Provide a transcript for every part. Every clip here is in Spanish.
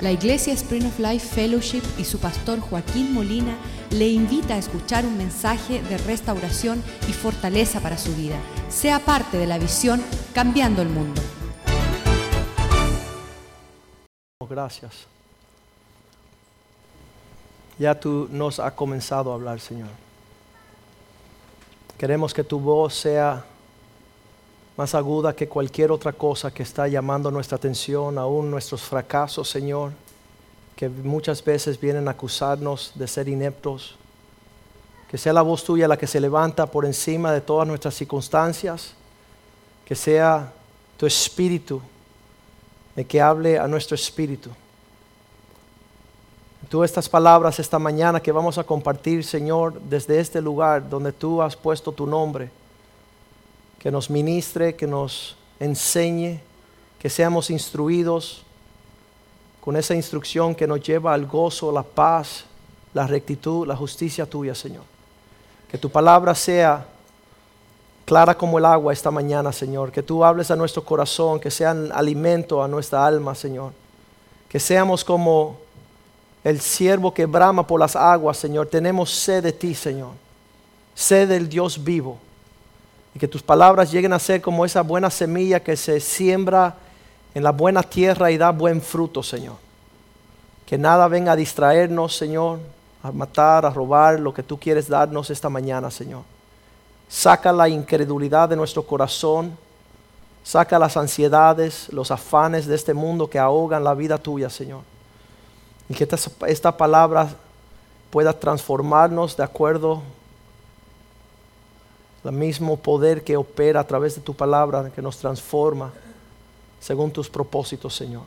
La Iglesia Spring of Life Fellowship y su pastor Joaquín Molina le invita a escuchar un mensaje de restauración y fortaleza para su vida. Sea parte de la visión Cambiando el Mundo. Gracias. Ya tú nos has comenzado a hablar, Señor. Queremos que tu voz sea más aguda que cualquier otra cosa que está llamando nuestra atención, aún nuestros fracasos, Señor, que muchas veces vienen a acusarnos de ser ineptos. Que sea la voz tuya la que se levanta por encima de todas nuestras circunstancias. Que sea tu espíritu el que hable a nuestro espíritu. Tú estas palabras esta mañana que vamos a compartir, Señor, desde este lugar donde tú has puesto tu nombre que nos ministre, que nos enseñe, que seamos instruidos con esa instrucción que nos lleva al gozo, la paz, la rectitud, la justicia tuya, Señor. Que tu palabra sea clara como el agua esta mañana, Señor. Que tú hables a nuestro corazón, que sean alimento a nuestra alma, Señor. Que seamos como el siervo que brama por las aguas, Señor. Tenemos sed de ti, Señor. Sed del Dios vivo y que tus palabras lleguen a ser como esa buena semilla que se siembra en la buena tierra y da buen fruto, Señor. Que nada venga a distraernos, Señor, a matar, a robar lo que tú quieres darnos esta mañana, Señor. Saca la incredulidad de nuestro corazón, saca las ansiedades, los afanes de este mundo que ahogan la vida tuya, Señor. Y que esta, esta palabra pueda transformarnos de acuerdo el mismo poder que opera a través de tu palabra, que nos transforma según tus propósitos, Señor.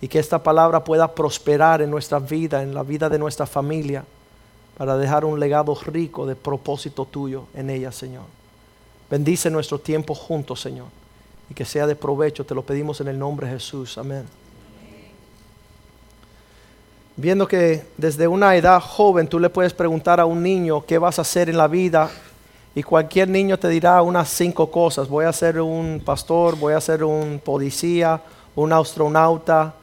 Y que esta palabra pueda prosperar en nuestra vida, en la vida de nuestra familia, para dejar un legado rico de propósito tuyo en ella, Señor. Bendice nuestro tiempo juntos, Señor, y que sea de provecho, te lo pedimos en el nombre de Jesús. Amén. Viendo que desde una edad joven tú le puedes preguntar a un niño qué vas a hacer en la vida, y cualquier niño te dirá unas cinco cosas. Voy a ser un pastor, voy a ser un policía, un astronauta,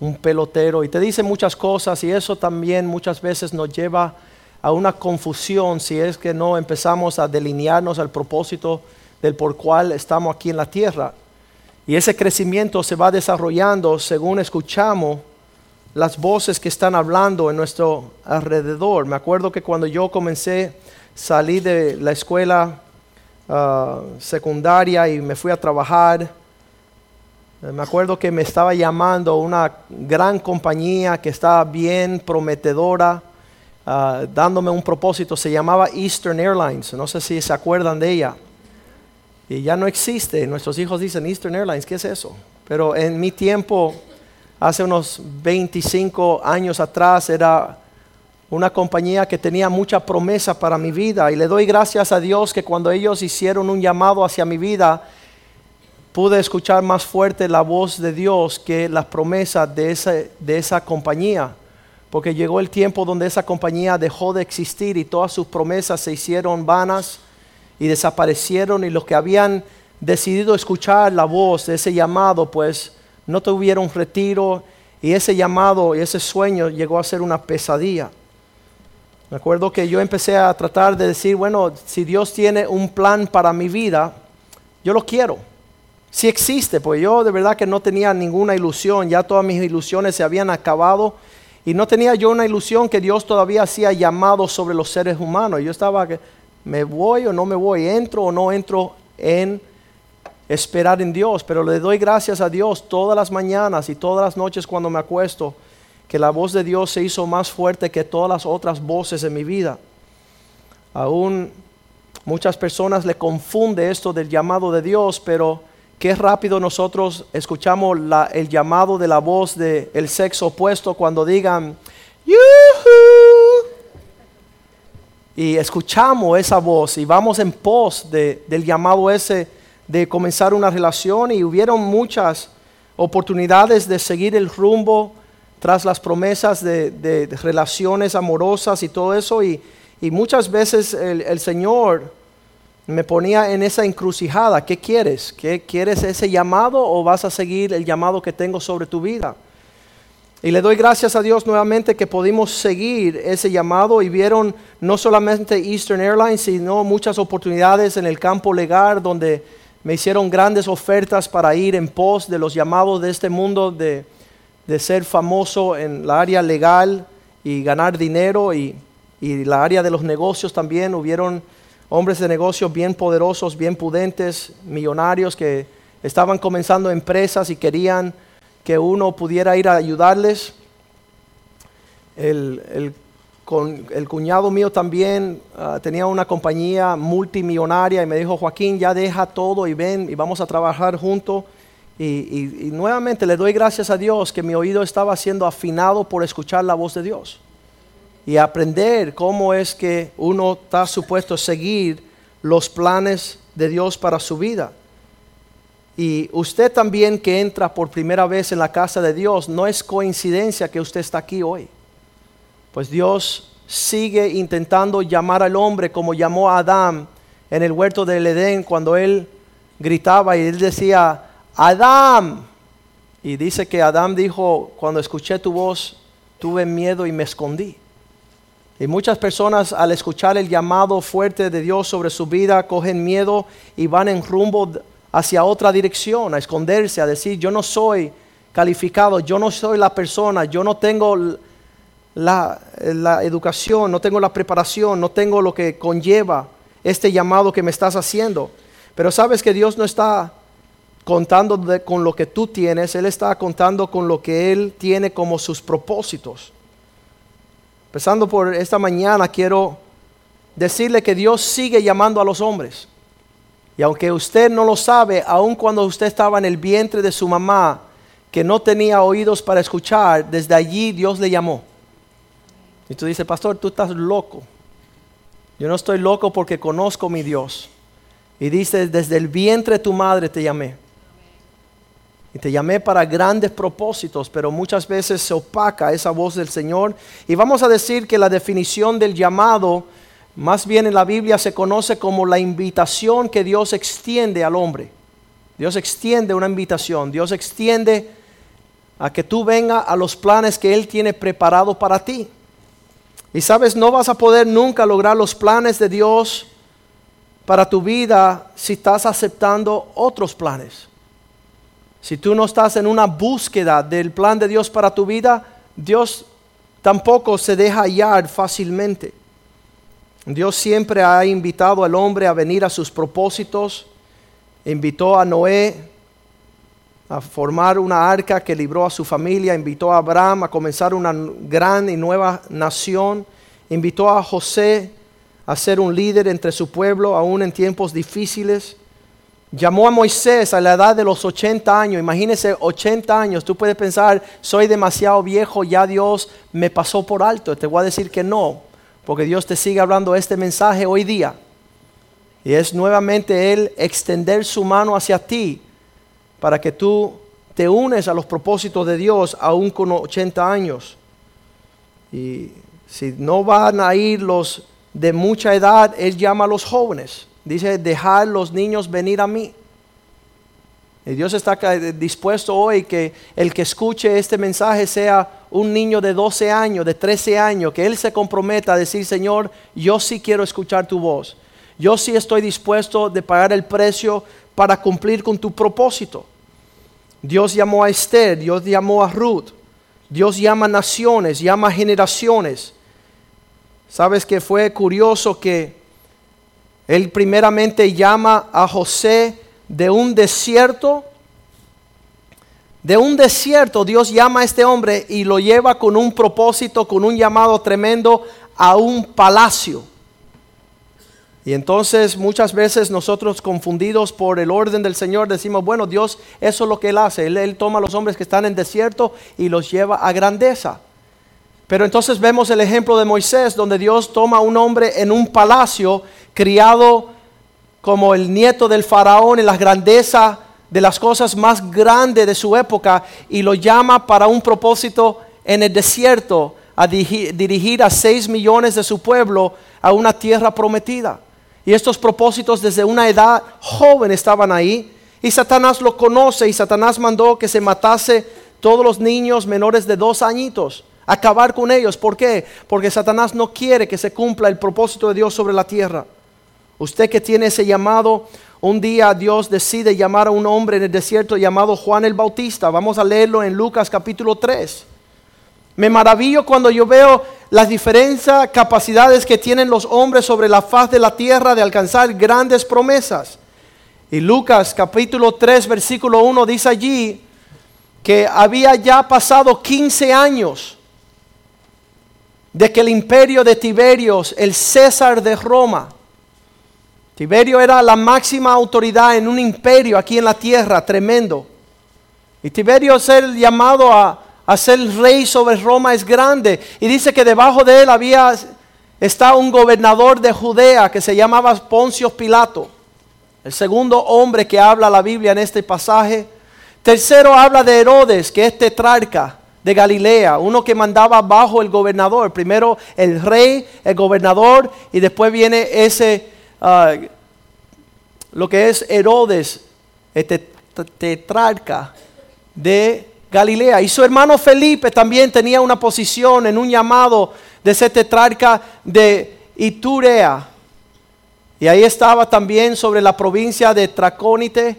un pelotero. Y te dice muchas cosas y eso también muchas veces nos lleva a una confusión si es que no empezamos a delinearnos al propósito del por cual estamos aquí en la tierra. Y ese crecimiento se va desarrollando según escuchamos las voces que están hablando en nuestro alrededor. Me acuerdo que cuando yo comencé salí de la escuela ah, secundaria y me fui a trabajar. Eh, me acuerdo que me estaba llamando una gran compañía que estaba bien prometedora, ah, dándome un propósito. Se llamaba Eastern Airlines. No sé si se acuerdan de ella. Y ya no existe. Nuestros hijos dicen Eastern Airlines, ¿qué es eso? Pero en mi tiempo, hace unos 25 años atrás, era una compañía que tenía mucha promesa para mi vida. Y le doy gracias a Dios que cuando ellos hicieron un llamado hacia mi vida, pude escuchar más fuerte la voz de Dios que las promesas de esa, de esa compañía, porque llegó el tiempo donde esa compañía dejó de existir y todas sus promesas se hicieron vanas y desaparecieron. Y los que habían decidido escuchar la voz de ese llamado, pues no tuvieron retiro. Y ese llamado y ese sueño llegó a ser una pesadilla. Me acuerdo que yo empecé a tratar de decir, bueno, si Dios tiene un plan para mi vida, yo lo quiero. Si existe, pues yo de verdad que no tenía ninguna ilusión, ya todas mis ilusiones se habían acabado y no tenía yo una ilusión que Dios todavía hacía llamado sobre los seres humanos. Yo estaba que me voy o no me voy, entro o no entro en esperar en Dios, pero le doy gracias a Dios todas las mañanas y todas las noches cuando me acuesto que la voz de Dios se hizo más fuerte que todas las otras voces en mi vida. Aún muchas personas le confunde esto del llamado de Dios, pero qué rápido nosotros escuchamos el llamado de la voz del sexo opuesto cuando digan. Y escuchamos esa voz y vamos en pos del llamado ese de comenzar una relación y hubieron muchas oportunidades de seguir el rumbo tras las promesas de, relaciones amorosas y todo eso. Y, muchas veces el, Señor me ponía en esa encrucijada. ¿Qué quieres? ¿Qué, ¿Quieres ese llamado o vas a seguir el llamado que tengo sobre tu vida? Y le doy gracias a Dios nuevamente que pudimos seguir ese llamado y vieron no solamente Eastern Airlines, sino muchas oportunidades en el campo legal donde me hicieron grandes ofertas para ir en pos de los llamados de este mundo de, de ser famoso en la área legal y ganar dinero y, y la área de los negocios también. Hubieron hombres de negocios bien poderosos, bien pudentes, millonarios que estaban comenzando empresas y querían que uno pudiera ir a ayudarles. El, cuñado mío también ah, tenía una compañía multimillonaria y me dijo, Joaquín, ya deja todo y ven y vamos a trabajar juntos. Y, nuevamente le doy gracias a Dios que mi oído estaba siendo afinado por escuchar la voz de Dios y aprender cómo es que uno está supuesto a seguir los planes de Dios para su vida. Y usted también que entra por primera vez en la casa de Dios, no es coincidencia que usted está aquí hoy. Pues Dios sigue intentando llamar al hombre como llamó a Adán en el huerto del Edén cuando él gritaba y él decía, Adán. Y dice que Adán dijo, cuando escuché tu voz, tuve miedo y me escondí. Y muchas personas al escuchar el llamado fuerte de Dios sobre su vida cogen miedo y van en rumbo hacia otra dirección, a esconderse, a decir, yo no soy calificado, yo no soy la persona, yo no tengo la, educación, no tengo la preparación, no tengo lo que conlleva este llamado que me estás haciendo. Pero sabes que Dios no está contando con lo que tú tienes, Él está contando con lo que Él tiene como sus propósitos. Empezando por esta mañana, quiero decirle que Dios sigue llamando a los hombres. Y aunque usted no lo sabe, aun cuando usted estaba en el vientre de su mamá, que no tenía oídos para escuchar, desde allí Dios le llamó. Y tú dices, pastor, tú estás loco. Yo no estoy loco porque conozco mi Dios. Y dice, desde el vientre de tu madre te llamé. Y te llamé para grandes propósitos, pero muchas veces se opaca esa voz del Señor. Y vamos a decir que la definición del llamado más bien en la Biblia se conoce como la invitación que Dios extiende al hombre. Dios extiende una invitación, Dios extiende a que tú vengas a los planes que Él tiene preparado para ti. Y sabes, no vas a poder nunca lograr los planes de Dios para tu vida si estás aceptando otros planes. Si tú no estás en una búsqueda del plan de Dios para tu vida, Dios tampoco se deja hallar fácilmente. Dios siempre ha invitado al hombre a venir a sus propósitos. Invitó a Noé a formar una arca que libró a su familia. Invitó a Abraham a comenzar una gran y nueva nación. Invitó a José a ser un líder entre su pueblo, aún en tiempos difíciles. Llamó a Moisés a la edad de los 80 años. Imagínese 80 años. Tú puedes pensar, soy demasiado viejo, ya Dios me pasó por alto. Te voy a decir que no porque Dios te sigue hablando este mensaje hoy día. Y es nuevamente Él extender su mano hacia ti para que tú te unes a los propósitos de Dios aún con 80 años. Y si no van a ir los de mucha edad, Él llama a los jóvenes. Dice, dejar los niños venir a mí. Y Dios está dispuesto hoy que el que escuche este mensaje sea un niño de 12 años, de 13 años, que Él se comprometa a decir, Señor, yo sí quiero escuchar tu voz. Yo sí estoy dispuesto de pagar el precio para cumplir con tu propósito. Dios llamó a Esther, Dios llamó a Ruth, Dios llama naciones, llama generaciones. Sabes que fue curioso que Él primeramente llama a José de un desierto. De un desierto Dios llama a este hombre y lo lleva con un propósito, con un llamado tremendo a un palacio. Y entonces muchas veces nosotros confundidos por el orden del Señor decimos, bueno, Dios, eso es lo que Él hace. Él, toma a los hombres que están en desierto y los lleva a grandeza. Pero entonces vemos el ejemplo de Moisés, donde Dios toma a un hombre en un palacio criado como el nieto del faraón en las grandezas de las cosas más grandes de su época y lo llama para un propósito en el desierto, a dirigir a seis millones de su pueblo a una tierra prometida. Y estos propósitos desde una edad joven estaban ahí. Y Satanás lo conoce y Satanás mandó que se matase todos los niños menores de dos añitos, acabar con ellos. ¿Por qué? Porque Satanás no quiere que se cumpla el propósito de Dios sobre la tierra. Usted que tiene ese llamado, un día Dios decide llamar a un hombre en el desierto llamado Juan el Bautista. Vamos a leerlo en Lucas capítulo 3. Me maravillo cuando yo veo las diferentes capacidades que tienen los hombres sobre la faz de la tierra de alcanzar grandes promesas. Y Lucas capítulo 3 versículo 1 dice allí que había ya pasado 15 años de que el imperio de Tiberios, el César de Roma, Tiberio era la máxima autoridad en un imperio aquí en la tierra, tremendo. Y Tiberio ser llamado a, a ser rey sobre Roma es grande. Y dice que debajo de él había, está un gobernador de Judea que se llamaba Poncio Pilato. El segundo hombre que habla la Biblia en este pasaje. Tercero habla de Herodes, que es tetrarca de Galilea, uno que mandaba bajo el gobernador. Primero el rey, el gobernador, y después viene ese Ah, lo que es Herodes, este tetrarca de Galilea. Y su hermano Felipe también tenía una posición en un llamado de ese tetrarca de Iturea. Y ahí estaba también sobre la provincia de Tracónite.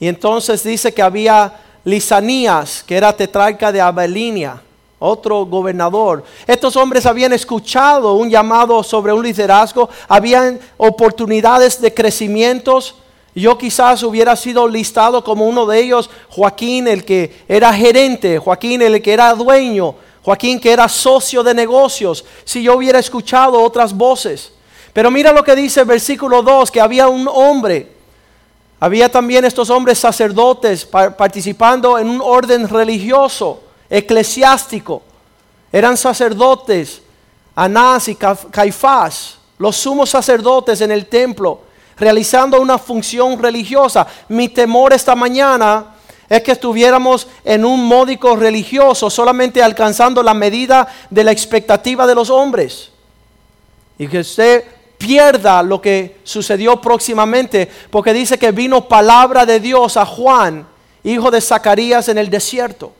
Y entonces dice que había Lisanías, que era tetrarca de Abelinia otro gobernador. Estos hombres habían escuchado un llamado sobre un liderazgo, habían oportunidades de crecimientos. Yo quizás hubiera sido listado como uno de ellos, Joaquín el que era gerente, Joaquín el que era dueño, Joaquín que era socio de negocios, si yo hubiera escuchado otras voces. Pero mira lo que dice el versículo 2, que había un hombre, había también estos hombres sacerdotes participando en un orden religioso eclesiástico. Eran sacerdotes, Anás y Caifás, los sumos sacerdotes en el templo, realizando una función religiosa. Mi temor esta mañana es que estuviéramos en un módico religioso, solamente alcanzando la medida de la expectativa de los hombres. Y que usted pierda lo que sucedió próximamente, porque dice que vino palabra de Dios a Juan, hijo de Zacarías, en el desierto.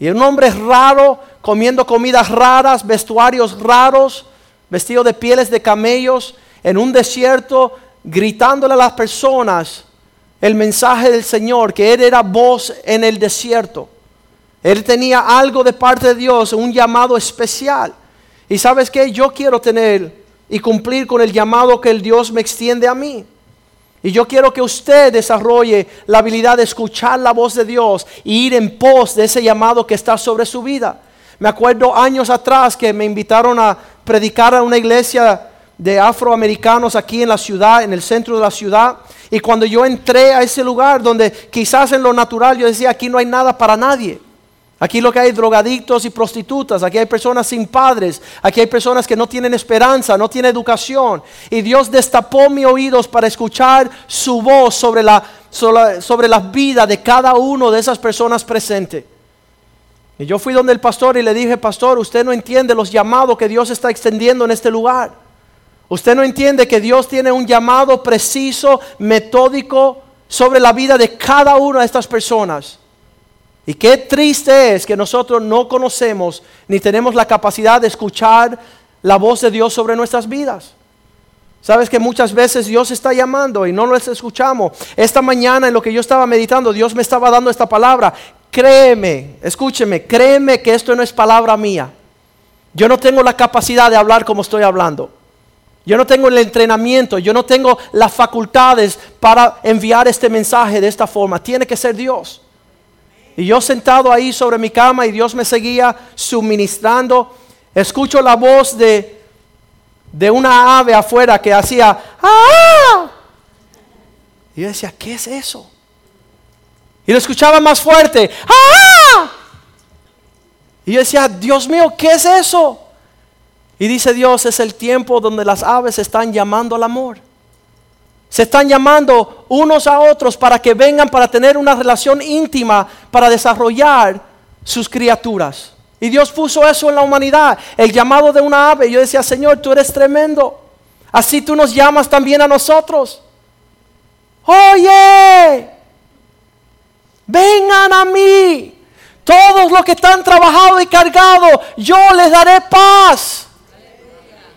Y un hombre raro, comiendo comidas raras, vestuarios raros, vestido de pieles de camellos, en un desierto, gritándole a las personas el mensaje del Señor, que Él era voz en el desierto. Él tenía algo de parte de Dios, un llamado especial. Y sabes que yo quiero tener y cumplir con el llamado que el Dios me extiende a mí. Y yo quiero que usted desarrolle la habilidad de escuchar la voz de Dios y ir en pos de ese llamado que está sobre su vida. Me acuerdo años atrás que me invitaron a predicar a una iglesia de afroamericanos aquí en la ciudad, en el centro de la ciudad. Y cuando yo entré a ese lugar donde quizás en lo natural yo decía, aquí no hay nada para nadie. Aquí lo que hay drogadictos y prostitutas, aquí hay personas sin padres, aquí hay personas que no tienen esperanza, no tienen educación. Y Dios destapó mis oídos para escuchar su voz sobre la, sobre, vida de cada uno de esas personas presentes. Y yo fui donde el pastor y le dije, pastor, usted no entiende los llamados que Dios está extendiendo en este lugar. Usted no entiende que Dios tiene un llamado preciso, metódico sobre la vida de cada una de estas personas. Y qué triste es que nosotros no conocemos ni tenemos la capacidad de escuchar la voz de Dios sobre nuestras vidas. Sabes que muchas veces Dios está llamando y no lo escuchamos. Esta mañana en lo que yo estaba meditando, Dios me estaba dando esta palabra. Créeme, escúcheme, créeme que esto no es palabra mía. Yo no tengo la capacidad de hablar como estoy hablando. Yo no tengo el entrenamiento, yo no tengo las facultades para enviar este mensaje de esta forma. Tiene que ser Dios. Y yo sentado ahí sobre mi cama y Dios me seguía suministrando, escucho la voz de, de una ave afuera que hacía ¡Ah! Y yo decía, ¿qué es eso? Y lo escuchaba más fuerte. ¡Ah! Y yo decía, Dios mío, ¿qué es eso? Y dice Dios, es el tiempo donde las aves están llamando al amor. Se están llamando unos a otros para que vengan para tener una relación íntima, para desarrollar sus criaturas. Y Dios puso eso en la humanidad, el llamado de una ave. Yo decía, Señor, tú eres tremendo. Así tú nos llamas también a nosotros. Oye, Vengan a mí. Todos los que están trabajados y cargados, yo les daré paz.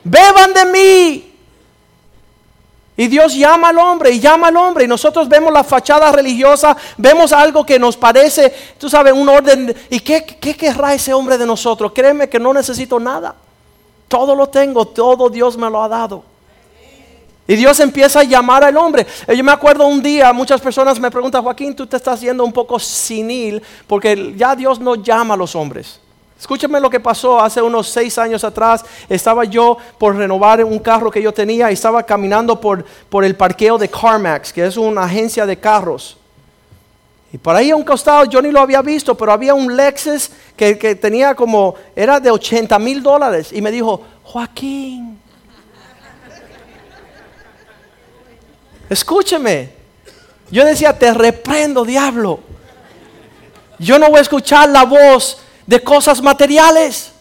Beban de mí. Y Dios llama al hombre y llama al hombre. Y nosotros vemos la fachada religiosa, vemos algo que nos parece, tú sabes, un orden. ¿Y qué, qué querrá ese hombre de nosotros? Créeme que no necesito nada. Todo lo tengo, todo Dios me lo ha dado. Y Dios empieza a llamar al hombre. Eh, yo me acuerdo un día, muchas personas me preguntan, Joaquín, tú te estás yendo un poco sinil porque ya Dios no llama a los hombres. Escúchame lo que pasó hace unos seis años atrás. Estaba yo por renovar un carro que yo tenía y estaba caminando por, por el parqueo de CarMax, que es una agencia de carros. Y por ahí a un costado yo ni lo había visto, pero había un Lexus que, que tenía como, era de 80 mil dólares. Y me dijo, Joaquín, escúcheme. Yo decía, te reprendo, diablo. Yo no voy a escuchar la voz de cosas materiales.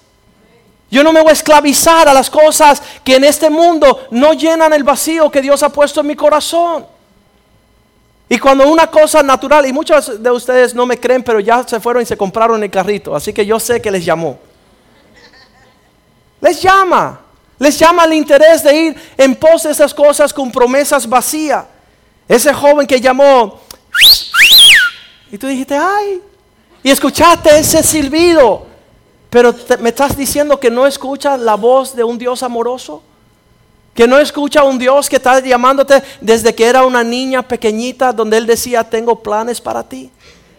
Yo no me voy a esclavizar a las cosas que en este mundo no llenan el vacío que Dios ha puesto en mi corazón. Y cuando una cosa natural, y muchos de ustedes no me creen, pero ya se fueron y se compraron el carrito, así que yo sé que les llamó. Les llama, les llama el interés de ir en pos de esas cosas con promesas vacías. Ese joven que llamó, y tú dijiste, ay, y escuchaste ese silbido, pero me estás diciendo que no escuchas la voz de un Dios amoroso. Que no escucha un Dios que está llamándote desde que era una niña pequeñita, donde Él decía, tengo planes para ti,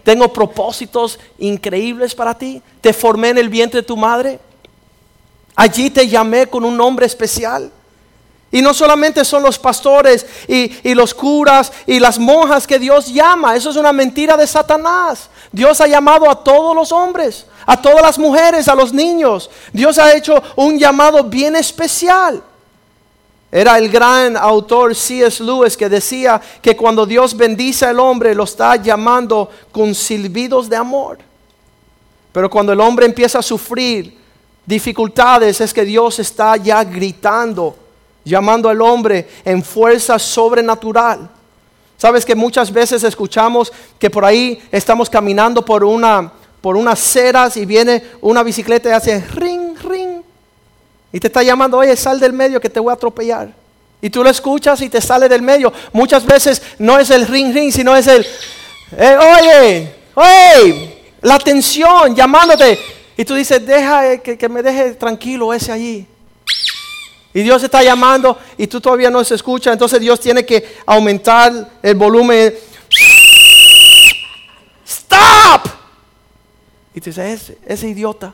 tengo propósitos increíbles para ti, te formé en el vientre de tu madre, allí te llamé con un nombre especial. Y no solamente son los pastores y, los curas y las monjas que Dios llama, eso es una mentira de Satanás. Dios ha llamado a todos los hombres, a todas las mujeres, a los niños. Dios ha hecho un llamado bien especial. Era el gran autor C.S. Lewis que decía que cuando Dios bendice al hombre lo está llamando con silbidos de amor. Pero cuando el hombre empieza a sufrir dificultades es que Dios está ya gritando, llamando al hombre en fuerza sobrenatural. Sabes que muchas veces escuchamos que por ahí estamos caminando por una por unas ceras y viene una bicicleta y hace ring, ring. Y te está llamando, oye, sal del medio que te voy a atropellar. Y tú lo escuchas y te sale del medio. Muchas veces no es el ring, ring, sino es el, eh, oye, oye, la atención llamándote. Y tú dices, deja eh, que, que me deje tranquilo ese allí. Y Dios está llamando y tú todavía no se escucha. Entonces Dios tiene que aumentar el volumen. ¡Stop! Y tú dices, ese, idiota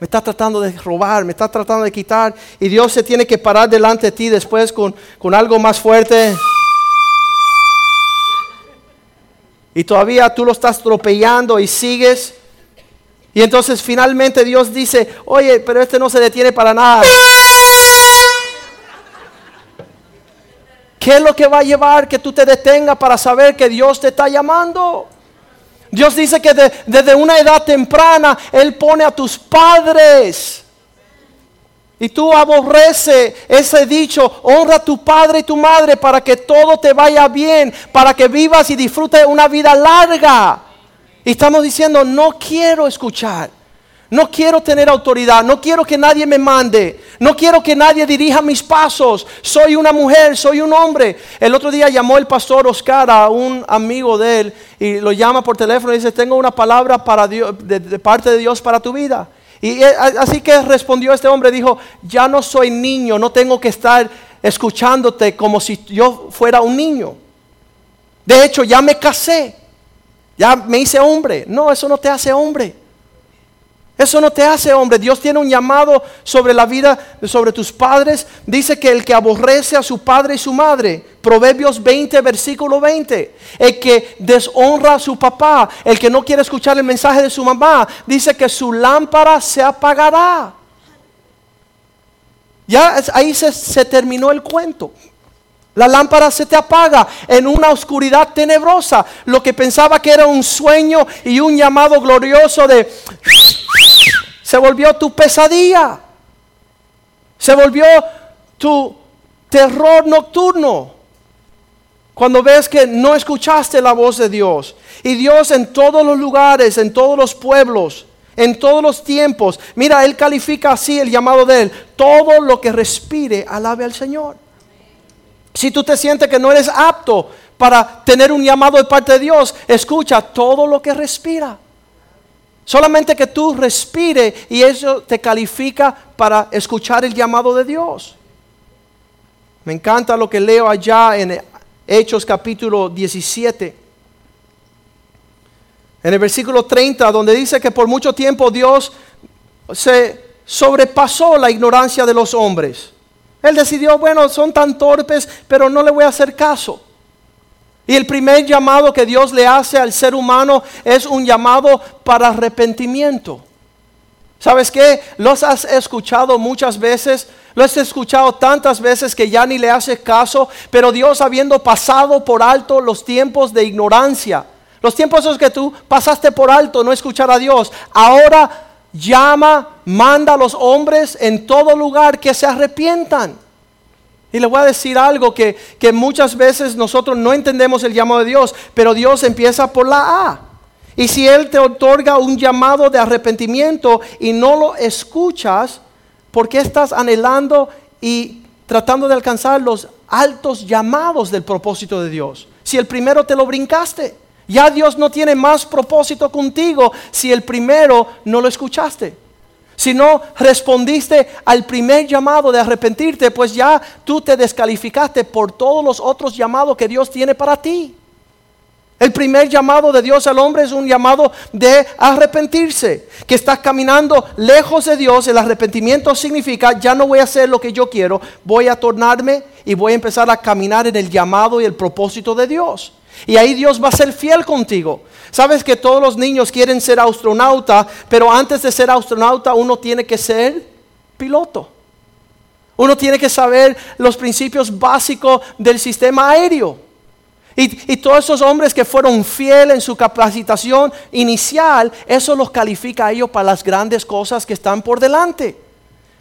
me está tratando de robar, me está tratando de quitar. Y Dios se tiene que parar delante de ti después con, con algo más fuerte. Y todavía tú lo estás atropellando y sigues. Y entonces finalmente Dios dice, oye, pero este no se detiene para nada. ¿Qué es lo que va a llevar que tú te detengas para saber que Dios te está llamando? Dios dice que desde una edad temprana Él pone a tus padres. Y tú aborrece ese dicho, honra a tu padre y tu madre para que todo te vaya bien, para que vivas y disfrutes una vida larga. Y estamos diciendo, no quiero escuchar. No quiero tener autoridad, no quiero que nadie me mande, no quiero que nadie dirija mis pasos. Soy una mujer, soy un hombre. El otro día llamó el pastor Oscar a un amigo de él y lo llama por teléfono y dice, tengo una palabra para Dios, de, parte de Dios para tu vida. Y así que respondió este hombre, dijo, ya no soy niño, no tengo que estar escuchándote como si yo fuera un niño. De hecho, ya me casé, ya me hice hombre. No, eso no te hace hombre. Eso no te hace hombre. Dios tiene un llamado sobre la vida, sobre tus padres. Dice que el que aborrece a su padre y su madre, Proverbios 20, versículo 20, el que deshonra a su papá, el que no quiere escuchar el mensaje de su mamá, dice que su lámpara se apagará. Ya ahí se, terminó el cuento. La lámpara se te apaga en una oscuridad tenebrosa. Lo que pensaba que era un sueño y un llamado glorioso de se volvió tu pesadilla. Se volvió tu terror nocturno. Cuando ves que no escuchaste la voz de Dios. Y Dios en todos los lugares, en todos los pueblos, en todos los tiempos. Mira, Él califica así el llamado de Él. Todo lo que respire, alabe al Señor. Si tú te sientes que no eres apto para tener un llamado de parte de Dios, escucha todo lo que respira. Solamente que tú respire y eso te califica para escuchar el llamado de Dios. Me encanta lo que leo allá en Hechos capítulo 17. En el versículo 30, donde dice que por mucho tiempo Dios se sobrepasó la ignorancia de los hombres. Él decidió, bueno, son tan torpes, pero no le voy a hacer caso. Y el primer llamado que Dios le hace al ser humano es un llamado para arrepentimiento. ¿Sabes qué? Los has escuchado muchas veces, lo has escuchado tantas veces que ya ni le haces caso, pero Dios habiendo pasado por alto los tiempos de ignorancia, los tiempos esos que tú pasaste por alto, no escuchar a Dios. Ahora llama, manda a los hombres en todo lugar que se arrepientan. Y le voy a decir algo que, que muchas veces nosotros no entendemos el llamado de Dios, pero Dios empieza por la A. Y si Él te otorga un llamado de arrepentimiento y no lo escuchas, ¿por qué estás anhelando y tratando de alcanzar los altos llamados del propósito de Dios? Si el primero te lo brincaste. Ya Dios no tiene más propósito contigo si el primero no lo escuchaste. Si no respondiste al primer llamado de arrepentirte, pues ya tú te descalificaste por todos los otros llamados que Dios tiene para ti. El primer llamado de Dios al hombre es un llamado de arrepentirse, que estás caminando lejos de Dios. El arrepentimiento significa, ya no voy a hacer lo que yo quiero, voy a tornarme y voy a empezar a caminar en el llamado y el propósito de Dios. Y ahí Dios va a ser fiel contigo. Sabes que todos los niños quieren ser astronauta, pero antes de ser astronauta uno tiene que ser piloto. Uno tiene que saber los principios básicos del sistema aéreo. Y, todos esos hombres que fueron fieles en su capacitación inicial, eso los califica a ellos para las grandes cosas que están por delante.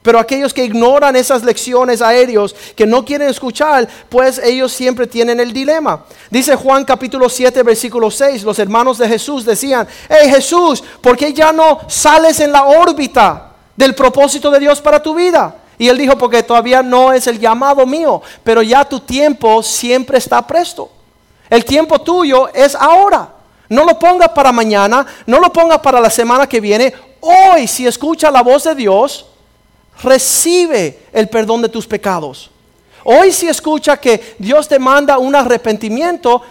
Pero aquellos que ignoran esas lecciones aéreos, que no quieren escuchar, pues ellos siempre tienen el dilema. Dice Juan capítulo 7, versículo 6, los hermanos de Jesús decían, hey Jesús, ¿por qué ya no sales en la órbita del propósito de Dios para tu vida? Y él dijo, porque todavía no es el llamado mío, pero ya tu tiempo siempre está presto. El tiempo tuyo es ahora. No lo pongas para mañana, no lo pongas para la semana que viene. Hoy, si escucha la voz de Dios, recibe el perdón de tus pecados. Hoy si escucha que Dios te manda un arrepentimiento,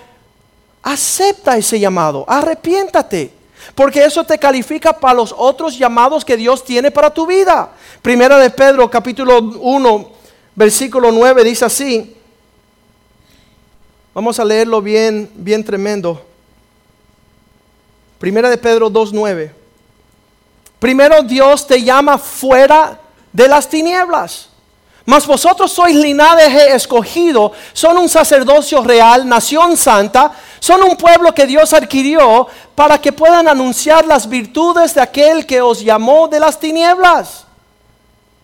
acepta ese llamado, arrepiéntate, porque eso te califica para los otros llamados que Dios tiene para tu vida. Primera de Pedro capítulo 1, versículo 9 dice así. Vamos a leerlo bien, bien tremendo. Primera de Pedro 2.9. Primero Dios te llama fuera de las tinieblas. Mas vosotros sois linaje escogido, son un sacerdocio real, nación santa, son un pueblo que Dios adquirió para que puedan anunciar las virtudes de aquel que os llamó de las tinieblas.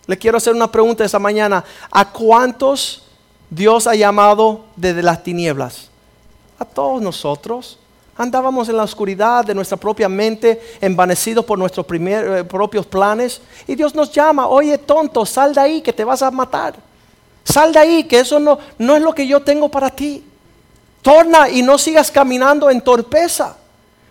Le quiero hacer una pregunta esta mañana. ¿A cuántos Dios ha llamado desde las tinieblas? A todos nosotros. Andábamos en la oscuridad de nuestra propia mente, envanecidos por nuestros eh, propios planes. Y Dios nos llama, oye tonto, sal de ahí que te vas a matar. Sal de ahí que eso no, no es lo que yo tengo para ti. Torna y no sigas caminando en torpeza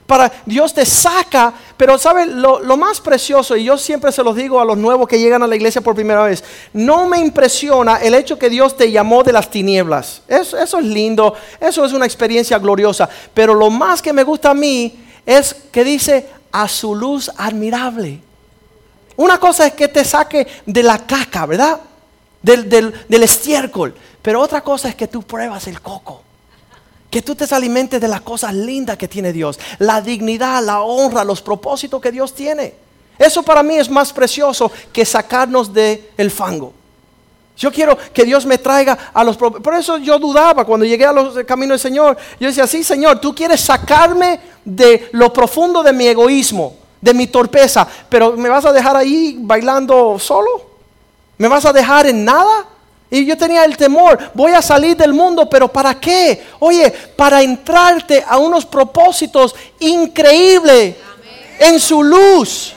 para Dios te saca, pero sabe lo, más precioso, y yo siempre se los digo a los nuevos que llegan a la iglesia por primera vez, no me impresiona el hecho que Dios te llamó de las tinieblas. Eso, es lindo, eso es una experiencia gloriosa, pero lo más que me gusta a mí es que dice a su luz admirable. Una cosa es que te saque de la caca, ¿verdad? Del, del estiércol, pero otra cosa es que tú pruebas el coco. Que tú te alimentes de las cosas lindas que tiene Dios, la dignidad, la honra, los propósitos que Dios tiene. Eso para mí es más precioso que sacarnos del el fango. Yo quiero que Dios me traiga a los... Por eso yo dudaba cuando llegué a los caminos del Señor. Yo decía, sí, Señor, tú quieres sacarme de lo profundo de mi egoísmo, de mi torpeza, pero ¿me vas a dejar ahí bailando solo? ¿Me vas a dejar en nada? Y yo tenía el temor, voy a salir del mundo, pero ¿para qué? Oye, para entrarte a unos propósitos increíbles en su luz.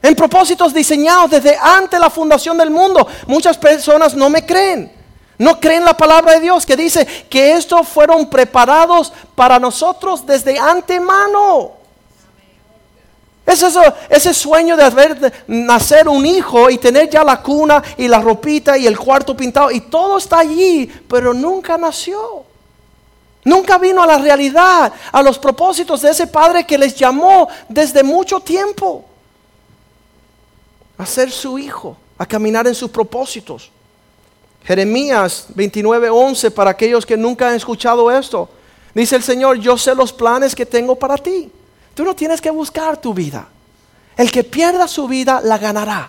En propósitos diseñados desde antes la fundación del mundo. Muchas personas no me creen. No creen la palabra de Dios que dice que estos fueron preparados para nosotros desde antemano. Es eso, ese sueño de haber nacer un hijo y tener ya la cuna y la ropita y el cuarto pintado y todo está allí, pero nunca nació. Nunca vino a la realidad, a los propósitos de ese padre que les llamó desde mucho tiempo a ser su hijo, a caminar en sus propósitos. Jeremías 29:11 para aquellos que nunca han escuchado esto. Dice el Señor, yo sé los planes que tengo para ti Tú no tienes que buscar tu vida. El que pierda su vida la ganará.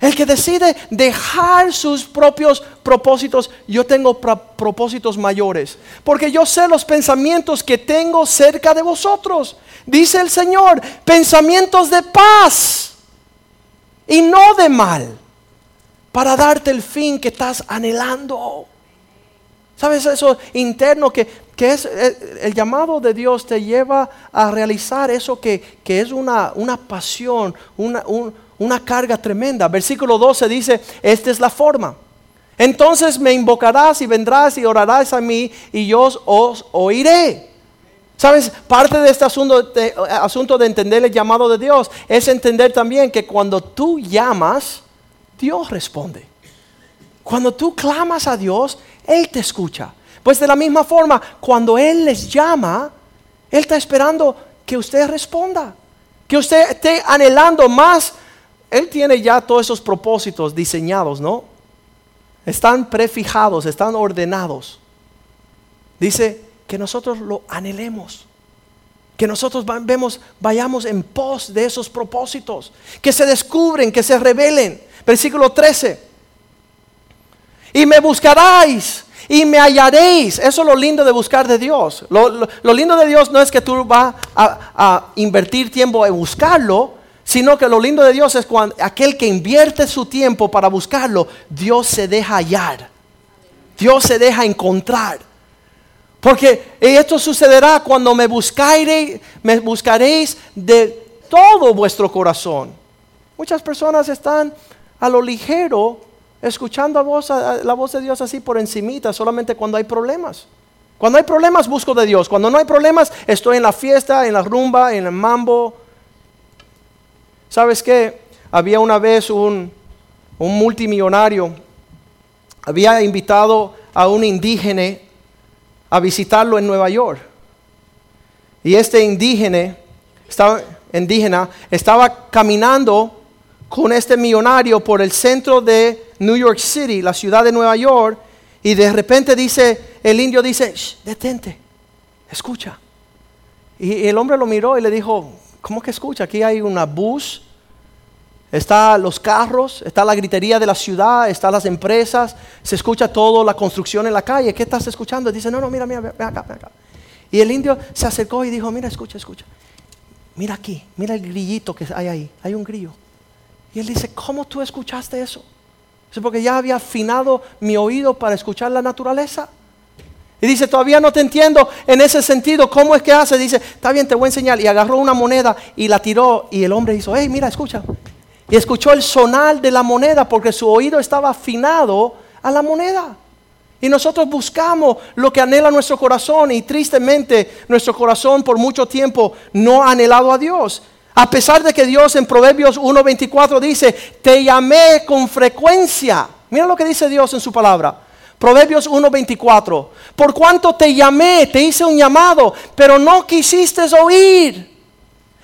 El que decide dejar sus propios propósitos, yo tengo propósitos mayores. Porque yo sé los pensamientos que tengo cerca de vosotros. Dice el Señor, pensamientos de paz y no de mal, para darte el fin que estás anhelando. ¿Sabes eso interno que que es eh, el llamado de Dios te lleva a realizar eso que, es una, pasión, una, una carga tremenda. Versículo 12 dice, esta es la forma. Entonces me invocarás y vendrás y orarás a mí y yo os oiré. ¿Sabes? Parte de este asunto de, asunto de entender el llamado de Dios es entender también que cuando tú llamas, Dios responde. Cuando tú clamas a Dios, Él te escucha. Pues de la misma forma, cuando Él les llama, Él está esperando que usted responda, que usted esté anhelando más. Él tiene ya todos esos propósitos diseñados, ¿no? Están prefijados, están ordenados. Dice que nosotros lo anhelemos. Que nosotros vayamos en pos de esos propósitos. Que se descubren, que se revelen. Versículo 13. Y me buscaráis y me hallaréis. Eso es lo lindo de buscar de Dios. Lo, lindo de Dios no es que tú vas a, invertir tiempo en buscarlo, sino que lo lindo de Dios es cuando aquel que invierte su tiempo para buscarlo, Dios se deja hallar. Dios se deja encontrar. Porque esto sucederá cuando me buscaréis, me buscaréis de todo vuestro corazón. Muchas personas están a lo ligero escuchando la voz de Dios así por encimita, solamente cuando hay problemas. Cuando hay problemas busco de Dios. Cuando no hay problemas estoy en la fiesta, en la rumba, en el mambo. ¿Sabes qué? Había una vez un, multimillonario, había invitado a un indígena a visitarlo en Nueva York. Y este indígena estaba caminando con este millonario por el centro de New York City, la ciudad de Nueva York, y de repente dice, el indio dice, detente, escucha. Y el hombre lo miró y le dijo, ¿cómo que escucha? Aquí hay una bus, está los carros, está la gritería de la ciudad, están las empresas, se escucha todo, la construcción en la calle. ¿Qué estás escuchando? dice, no, no, mira, mira, ven acá, ven acá. Y el indio se acercó y dijo, mira, escucha, escucha. Mira aquí, mira el grillito que hay ahí, hay un grillo. Y él dice, ¿cómo tú escuchaste eso? Es porque ya había afinado mi oído para escuchar la naturaleza. Y dice, todavía no te entiendo en ese sentido. ¿Cómo es que hace? Dice, está bien, te voy a enseñar. Y agarró una moneda y la tiró. Y el hombre hizo, hey, mira, escucha. Y escuchó el sonar de la moneda porque su oído estaba afinado a la moneda. Y nosotros buscamos lo que anhela nuestro corazón y tristemente nuestro corazón por mucho tiempo no ha anhelado a Dios. A pesar de que Dios en Proverbios 1.24 dice, te llamé con frecuencia. Mira lo que dice Dios en su palabra. Proverbios 1.24. Por cuanto te llamé, te hice un llamado, pero no quisiste oír.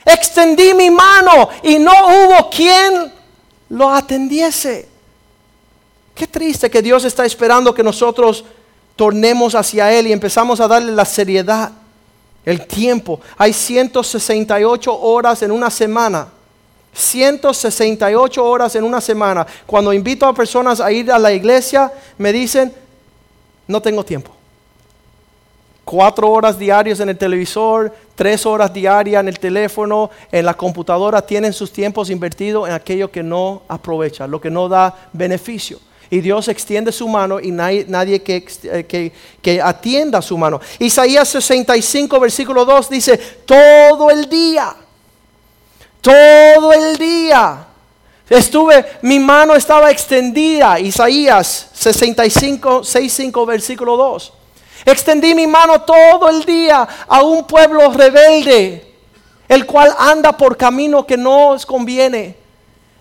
Extendí mi mano y no hubo quien lo atendiese. Qué triste que Dios está esperando que nosotros tornemos hacia Él y empezamos a darle la seriedad el tiempo. Hay 168 horas en una semana. 168 horas en una semana. Cuando invito a personas a ir a la iglesia, me dicen, no tengo tiempo. Cuatro horas diarias en el televisor, tres horas diarias en el teléfono, en la computadora, tienen sus tiempos invertidos en aquello que no aprovecha, lo que no da beneficio. Y Dios extiende su mano y nadie, nadie que, que atienda su mano. Isaías 65, versículo 2 dice, todo el día, todo el día. Estuve, mi mano estaba extendida, Isaías 65, 65, versículo 2. Extendí mi mano todo el día a un pueblo rebelde, el cual anda por camino que no os conviene,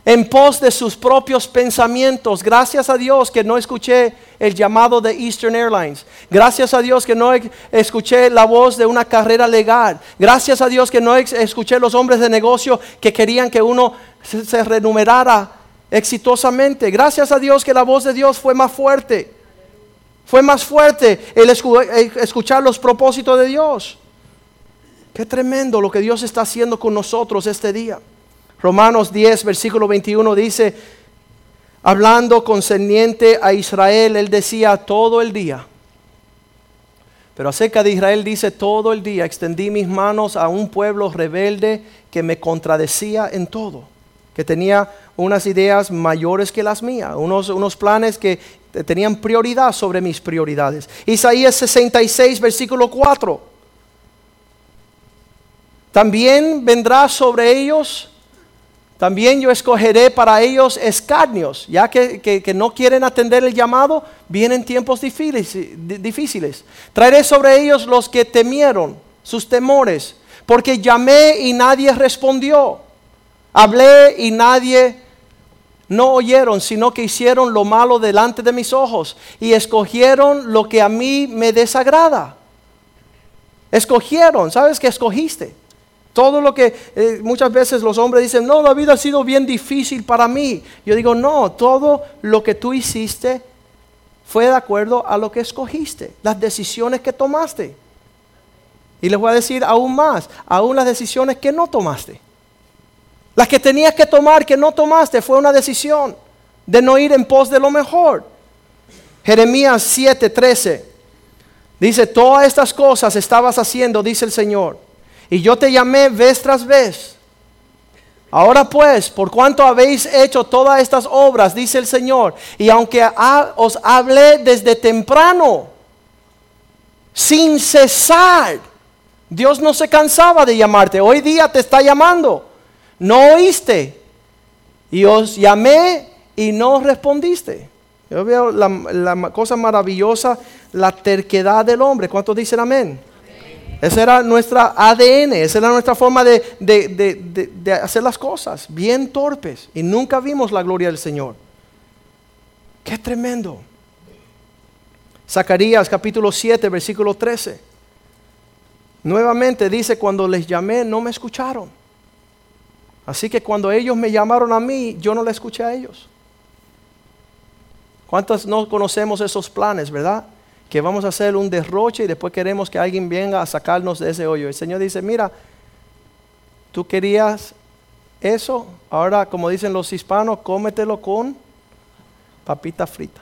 en pos de sus propios pensamientos. Gracias a Dios que no escuché el llamado de Eastern Airlines. Gracias a Dios que no escuché la voz de una carrera legal. Gracias a Dios que no escuché los hombres de negocio que querían que uno se renumerara exitosamente. Gracias a Dios que la voz de Dios fue más fuerte. Fue más fuerte el escuchar los propósitos de Dios. Qué tremendo lo que Dios está haciendo con nosotros este día. Romanos 10, versículo 21 dice, hablando concerniente a Israel, él decía todo el día. Pero acerca de Israel dice todo el día, extendí mis manos a un pueblo rebelde que me contradecía en todo, que tenía unas ideas mayores que las mías, unos, unos planes que tenían prioridad sobre mis prioridades. Isaías 66, versículo 4. También vendrá sobre ellos, también yo escogeré para ellos escarnios, ya que, no quieren atender el llamado, vienen tiempos difíciles. Traeré sobre ellos los que temieron, sus temores, porque llamé y nadie respondió. Hablé y nadie no oyeron, sino que hicieron lo malo delante de mis ojos y escogieron lo que a mí me desagrada. Escogieron, ¿sabes qué escogiste? Todo lo que eh, muchas veces los hombres dicen, no, la vida ha sido bien difícil para mí. Yo digo, no, todo lo que tú hiciste fue de acuerdo a lo que escogiste, las decisiones que tomaste. Y les voy a decir aún más, aún las decisiones que no tomaste. Las que tenías que tomar, que no tomaste, fue una decisión de no ir en pos de lo mejor. Jeremías 7:13 dice, todas estas cosas estabas haciendo, dice el Señor, y yo te llamé vez tras vez. Ahora pues, por cuanto habéis hecho todas estas obras, dice el Señor, y aunque os hablé desde temprano, sin cesar, Dios no se cansaba de llamarte, hoy día te está llamando no oíste. Y os llamé y no respondiste. Yo veo la, cosa maravillosa, la terquedad del hombre. ¿Cuántos dicen amén? Esa era nuestra ADN, esa era nuestra forma de, de, hacer las cosas, bien torpes. Y nunca vimos la gloria del Señor. Qué tremendo. Zacarías capítulo 7, versículo 13. Nuevamente dice, cuando les llamé no me escucharon. Así que cuando ellos me llamaron a mí, yo no le escuché a ellos. ¿Cuántos no conocemos esos planes, verdad? Que vamos a hacer un derroche y después queremos que alguien venga a sacarnos de ese hoyo. El Señor dice, mira, tú querías eso, ahora como dicen los hispanos, cómetelo con papita frita.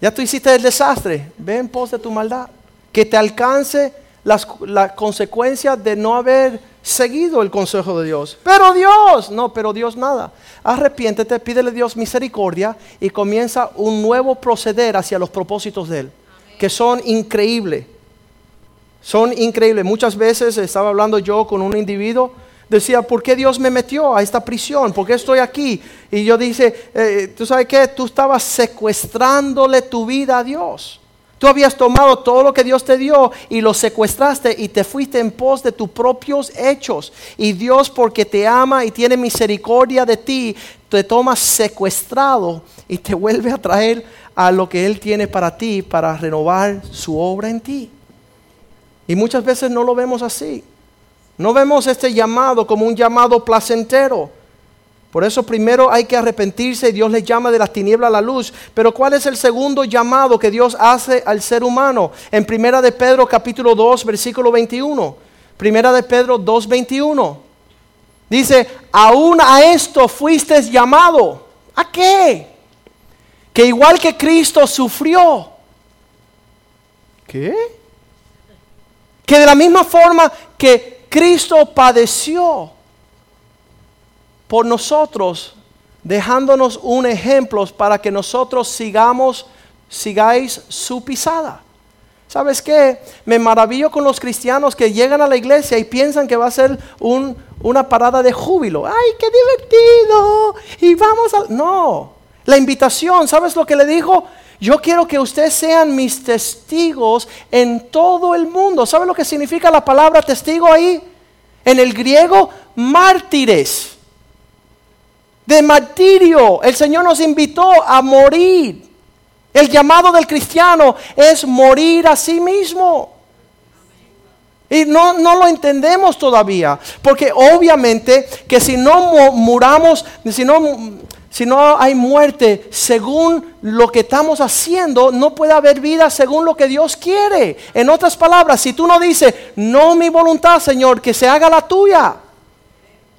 Ya tú hiciste el desastre, ve en pos de tu maldad. Que te alcance las, las consecuencias de no haber seguido el consejo de Dios. Pero Dios, no, pero Dios nada. Arrepiéntete, pídele Dios misericordia y comienza un nuevo proceder hacia los propósitos de Él, que son increíbles. Son increíbles. Muchas veces estaba hablando yo con un individuo, decía, ¿por qué Dios me metió a esta prisión? ¿Por qué estoy aquí? Y yo dice, eh, ¿tú sabes qué? Tú estabas secuestrándole tu vida a Dios. Tú habías tomado todo lo que Dios te dio y lo secuestraste y te fuiste en pos de tus propios hechos. Y Dios, porque te ama y tiene misericordia de ti, te toma secuestrado y te vuelve a traer a lo que Él tiene para ti, para renovar su obra en ti. Y muchas veces no lo vemos así. No vemos este llamado como un llamado placentero. Por eso primero hay que arrepentirse y Dios le llama de las tinieblas a la luz. Pero ¿cuál es el segundo llamado que Dios hace al ser humano? En Primera de Pedro capítulo 2 versículo 21. Primera de Pedro 2 21. Dice, aún a esto fuiste llamado. ¿A qué? Que igual que Cristo sufrió. ¿Qué? Que de la misma forma que Cristo padeció por nosotros, dejándonos un ejemplo para que nosotros sigamos, sigáis su pisada. ¿Sabes qué? Me maravillo con los cristianos que llegan a la iglesia y piensan que va a ser una parada de júbilo. ¡Ay, qué divertido! Y vamos a... No, la invitación, ¿sabes lo que le dijo? Yo quiero que ustedes sean mis testigos en todo el mundo. ¿Sabe lo que significa la palabra testigo ahí? En el griego, mártires. De martirio. El Señor nos invitó a morir. El llamado del cristiano es morir a sí mismo. Y no, no, lo entendemos todavía, porque obviamente que si no muramos, si no, si no hay muerte según lo que estamos haciendo, no puede haber vida según lo que Dios quiere. En otras palabras, si tú no dices, no mi voluntad, Señor, que se haga la tuya,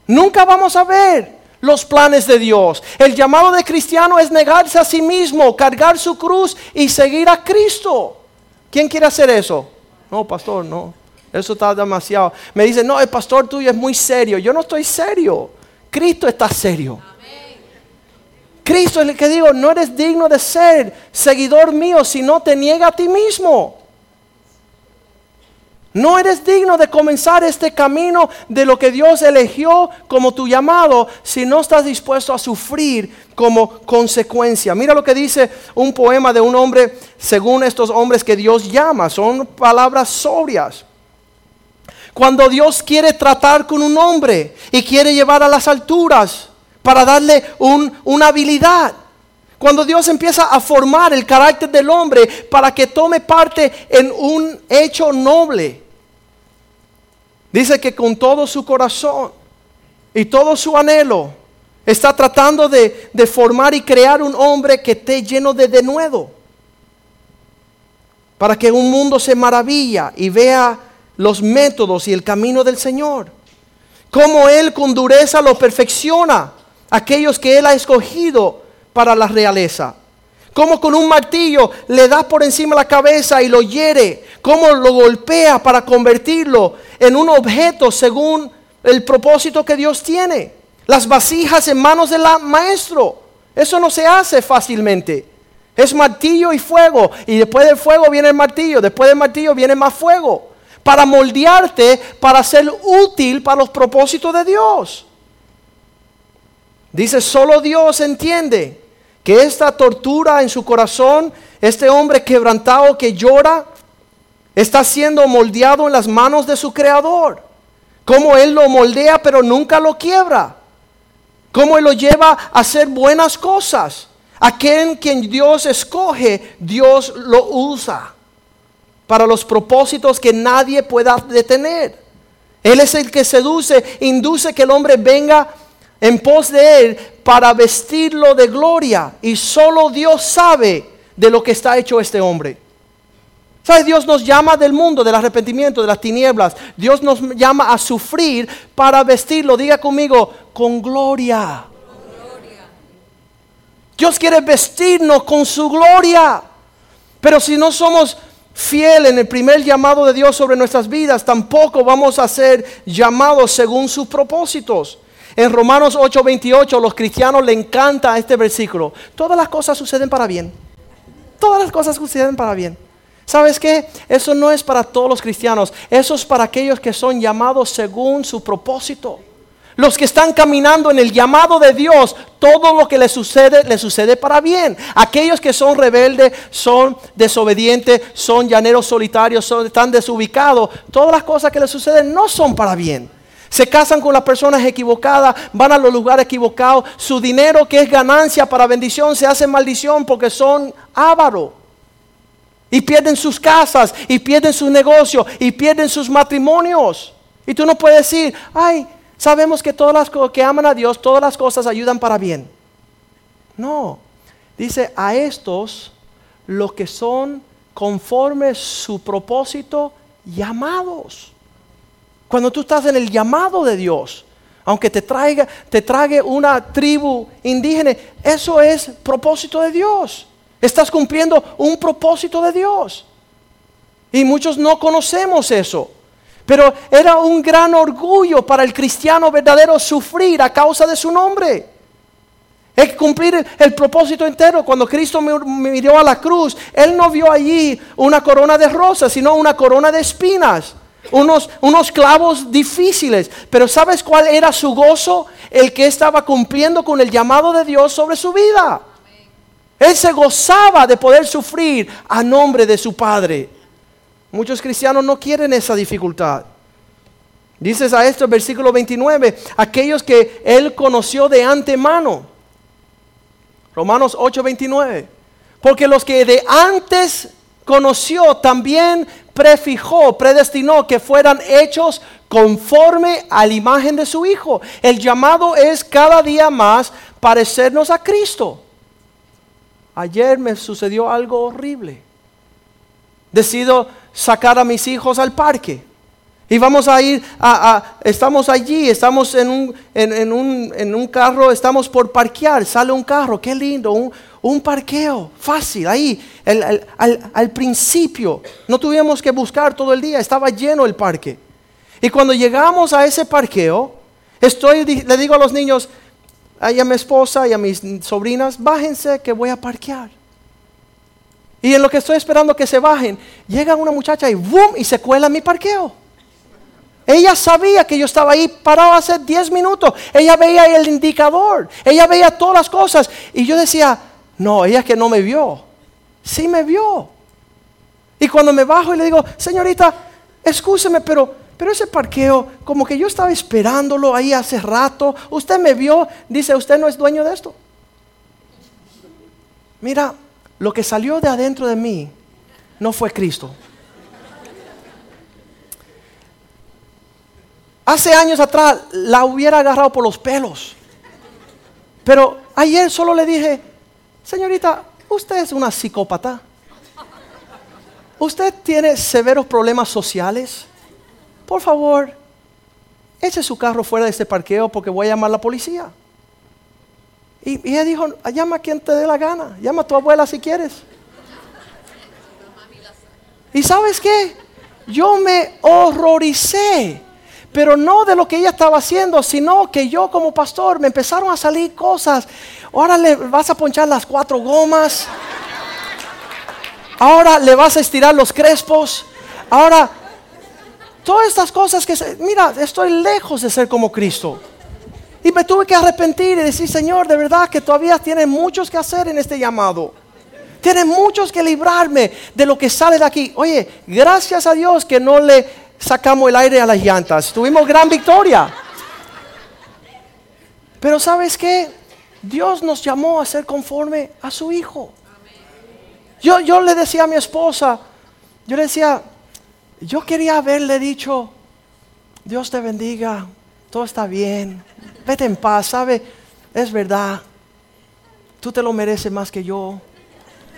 nunca vamos a ver los planes de Dios. El llamado de cristiano es negarse a sí mismo, cargar su cruz y seguir a Cristo. ¿Quién quiere hacer eso? No, pastor, no. Eso está demasiado. Me dice, no, el pastor tuyo es muy serio. Yo no estoy serio. Cristo está serio. Cristo es el que digo, no eres digno de ser seguidor mío si no te niega a ti mismo. No eres digno de comenzar este camino de lo que Dios eligió como tu llamado si no estás dispuesto a sufrir como consecuencia. Mira lo que dice un poema de un hombre según estos hombres que Dios llama. Son palabras sobrias. Cuando Dios quiere tratar con un hombre y quiere llevar a las alturas para darle una habilidad. Cuando Dios empieza a formar el carácter del hombre para que tome parte en un hecho noble. Dice que con todo su corazón y todo su anhelo está tratando de, formar y crear un hombre que esté lleno de denuedo. Para que un mundo se maravilla y vea los métodos y el camino del Señor. Cómo Él con dureza lo perfecciona aquellos que Él ha escogido para la realeza. Como con un martillo le da por encima la cabeza y lo hiere. Como lo golpea para convertirlo en un objeto según el propósito que Dios tiene. Las vasijas en manos del maestro. Eso no se hace fácilmente. Es martillo y fuego. Y después del fuego viene el martillo. Después del martillo viene más fuego. Para moldearte, para ser útil para los propósitos de Dios. Dice, solo Dios entiende que esta tortura en su corazón, este hombre quebrantado que llora, está siendo moldeado en las manos de su creador. Como Él lo moldea pero nunca lo quiebra. Cómo Él lo lleva a hacer buenas cosas. Aquel quien Dios escoge, Dios lo usa para los propósitos que nadie pueda detener. Él es el que seduce, induce que el hombre venga en pos de Él para vestirlo de gloria. Y solo Dios sabe de lo que está hecho este hombre. ¿Sabes? Dios nos llama del mundo, del arrepentimiento, de las tinieblas. Dios nos llama a sufrir para vestirlo. Diga conmigo, con gloria. Dios quiere vestirnos con su gloria. Pero si no somos fieles en el primer llamado de Dios sobre nuestras vidas, tampoco vamos a ser llamados según sus propósitos. En Romanos 8:28 los cristianos le encanta este versículo. Todas las cosas suceden para bien. Todas las cosas suceden para bien. ¿Sabes qué? Eso no es para todos los cristianos. Eso es para aquellos que son llamados según su propósito. Los que están caminando en el llamado de Dios, todo lo que les sucede, les sucede para bien. Aquellos que son rebeldes, son desobedientes, son llaneros solitarios, son, están desubicados, todas las cosas que les suceden no son para bien. Se casan con las personas equivocadas, van a los lugares equivocados. Su dinero que es ganancia para bendición se hace maldición porque son ávaros. Y pierden sus casas, y pierden sus negocios, y pierden sus matrimonios. Y tú no puedes decir, ay, sabemos que todas las que aman a Dios, todas las cosas ayudan para bien. No, dice a estos los que son conforme su propósito llamados. Cuando tú estás en el llamado de Dios, aunque te traiga, te trague una tribu indígena, eso es propósito de Dios. Estás cumpliendo un propósito de Dios. Y muchos no conocemos eso. Pero era un gran orgullo para el cristiano verdadero sufrir a causa de su nombre. Es cumplir el, el propósito entero. Cuando Cristo miró a la cruz, Él no vio allí una corona de rosas, sino una corona de espinas. Unos, unos clavos difíciles. Pero ¿sabes cuál era su gozo? El que estaba cumpliendo con el llamado de Dios sobre su vida. Él se gozaba de poder sufrir a nombre de su Padre. Muchos cristianos no quieren esa dificultad. Dices a esto, versículo 29, aquellos que Él conoció de antemano. Romanos 8, 29. Porque los que de antes conoció también prefijó, predestinó que fueran hechos conforme a la imagen de su Hijo. El llamado es cada día más parecernos a Cristo. Ayer me sucedió algo horrible. Decido sacar a mis hijos al parque. Y vamos a ir a, estamos allí, estamos en un, en, un, en un, carro, estamos por parquear, sale un carro, qué lindo, un, un parqueo fácil, ahí, al, principio, no tuvimos que buscar todo el día, estaba lleno el parque. Y cuando llegamos a ese parqueo, estoy, le digo a los niños, a mi esposa y a mis sobrinas, bájense que voy a parquear. Y en lo que estoy esperando que se bajen, llega una muchacha y ¡boom! y se cuela en mi parqueo. Ella sabía que yo estaba ahí parado hace 10 minutos. Ella veía el indicador. Ella veía todas las cosas. Y yo decía, no, ella que no me vio. Sí me vio. Y cuando me bajo y le digo, señorita, escúcheme, pero, pero ese parqueo, como que yo estaba esperándolo ahí hace rato. Usted me vio. Dice, usted no es dueño de esto. Mira, lo que salió de adentro de mí no fue Cristo. Hace años atrás la hubiera agarrado por los pelos. Pero ayer solo le dije, señorita, usted es una psicópata. Usted tiene severos problemas sociales. Por favor, eche su carro fuera de este parqueo porque voy a llamar a la policía. Y, ella dijo, llama a quien te dé la gana, llama a tu abuela si quieres. ¿Y sabes qué? Yo me horroricé pero no de lo que ella estaba haciendo, sino que yo como pastor me empezaron a salir cosas. Ahora le vas a ponchar las cuatro gomas. Ahora le vas a estirar los crespos. Ahora, todas estas cosas que, mira, estoy lejos de ser como Cristo. Y me tuve que arrepentir y decir, Señor, de verdad que todavía tiene muchos que hacer en este llamado. Tiene muchos que librarme de lo que sale de aquí. Oye, gracias a Dios que no le sacamos el aire a las llantas. Tuvimos gran victoria. Pero ¿sabes qué? Dios nos llamó a ser conforme a su Hijo. Yo, yo le decía a mi esposa, yo le decía, yo quería haberle dicho, Dios te bendiga, todo está bien, vete en paz, ¿sabe? Es verdad, tú te lo mereces más que yo.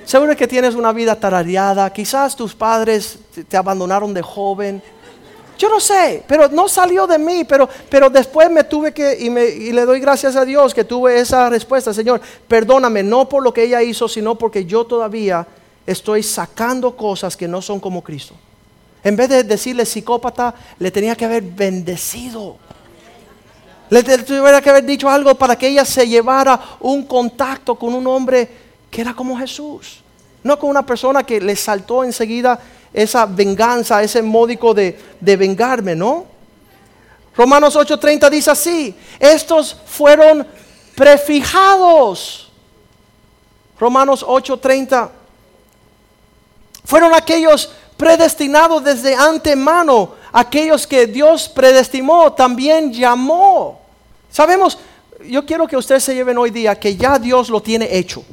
Seguro que tienes una vida tarareada, quizás tus padres te abandonaron de joven. Yo no sé, pero no salió de mí, pero, pero después me tuve que, y, me, y le doy gracias a Dios que tuve esa respuesta, Señor, perdóname, no por lo que ella hizo, sino porque yo todavía estoy sacando cosas que no son como Cristo. En vez de decirle psicópata, le tenía que haber bendecido. Le tuviera que haber dicho algo para que ella se llevara un contacto con un hombre que era como Jesús. No con una persona que le saltó enseguida esa venganza, ese módico de, vengarme, ¿no? Romanos 8:30 dice así, estos fueron prefijados. Romanos 8:30. Fueron aquellos predestinados desde antemano, aquellos que Dios predestimó, también llamó. Sabemos, yo quiero que ustedes se lleven hoy día que ya Dios lo tiene hecho.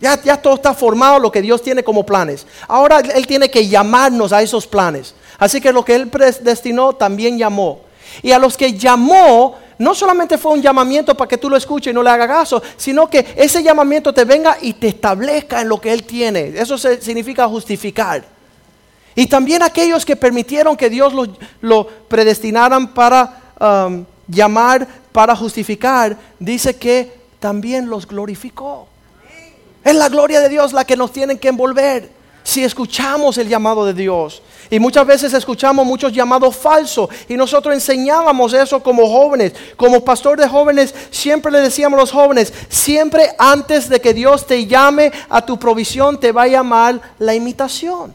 Ya, todo está formado lo que Dios tiene como planes. Ahora Él tiene que llamarnos a esos planes. Así que lo que Él predestinó también llamó. Y a los que llamó, no solamente fue un llamamiento para que tú lo escuches y no le hagas caso, sino que ese llamamiento te venga y te establezca en lo que Él tiene. Eso significa justificar. Y también aquellos que permitieron que Dios lo, predestinaran para um, llamar, para justificar, dice que también los glorificó. Es la gloria de Dios la que nos tiene que envolver. si escuchamos el llamado de Dios. Y muchas veces escuchamos muchos llamados falsos y nosotros enseñábamos eso como jóvenes. Como pastor de jóvenes siempre le decíamos a los jóvenes, siempre antes de que Dios te llame a tu provisión te va a llamar la imitación.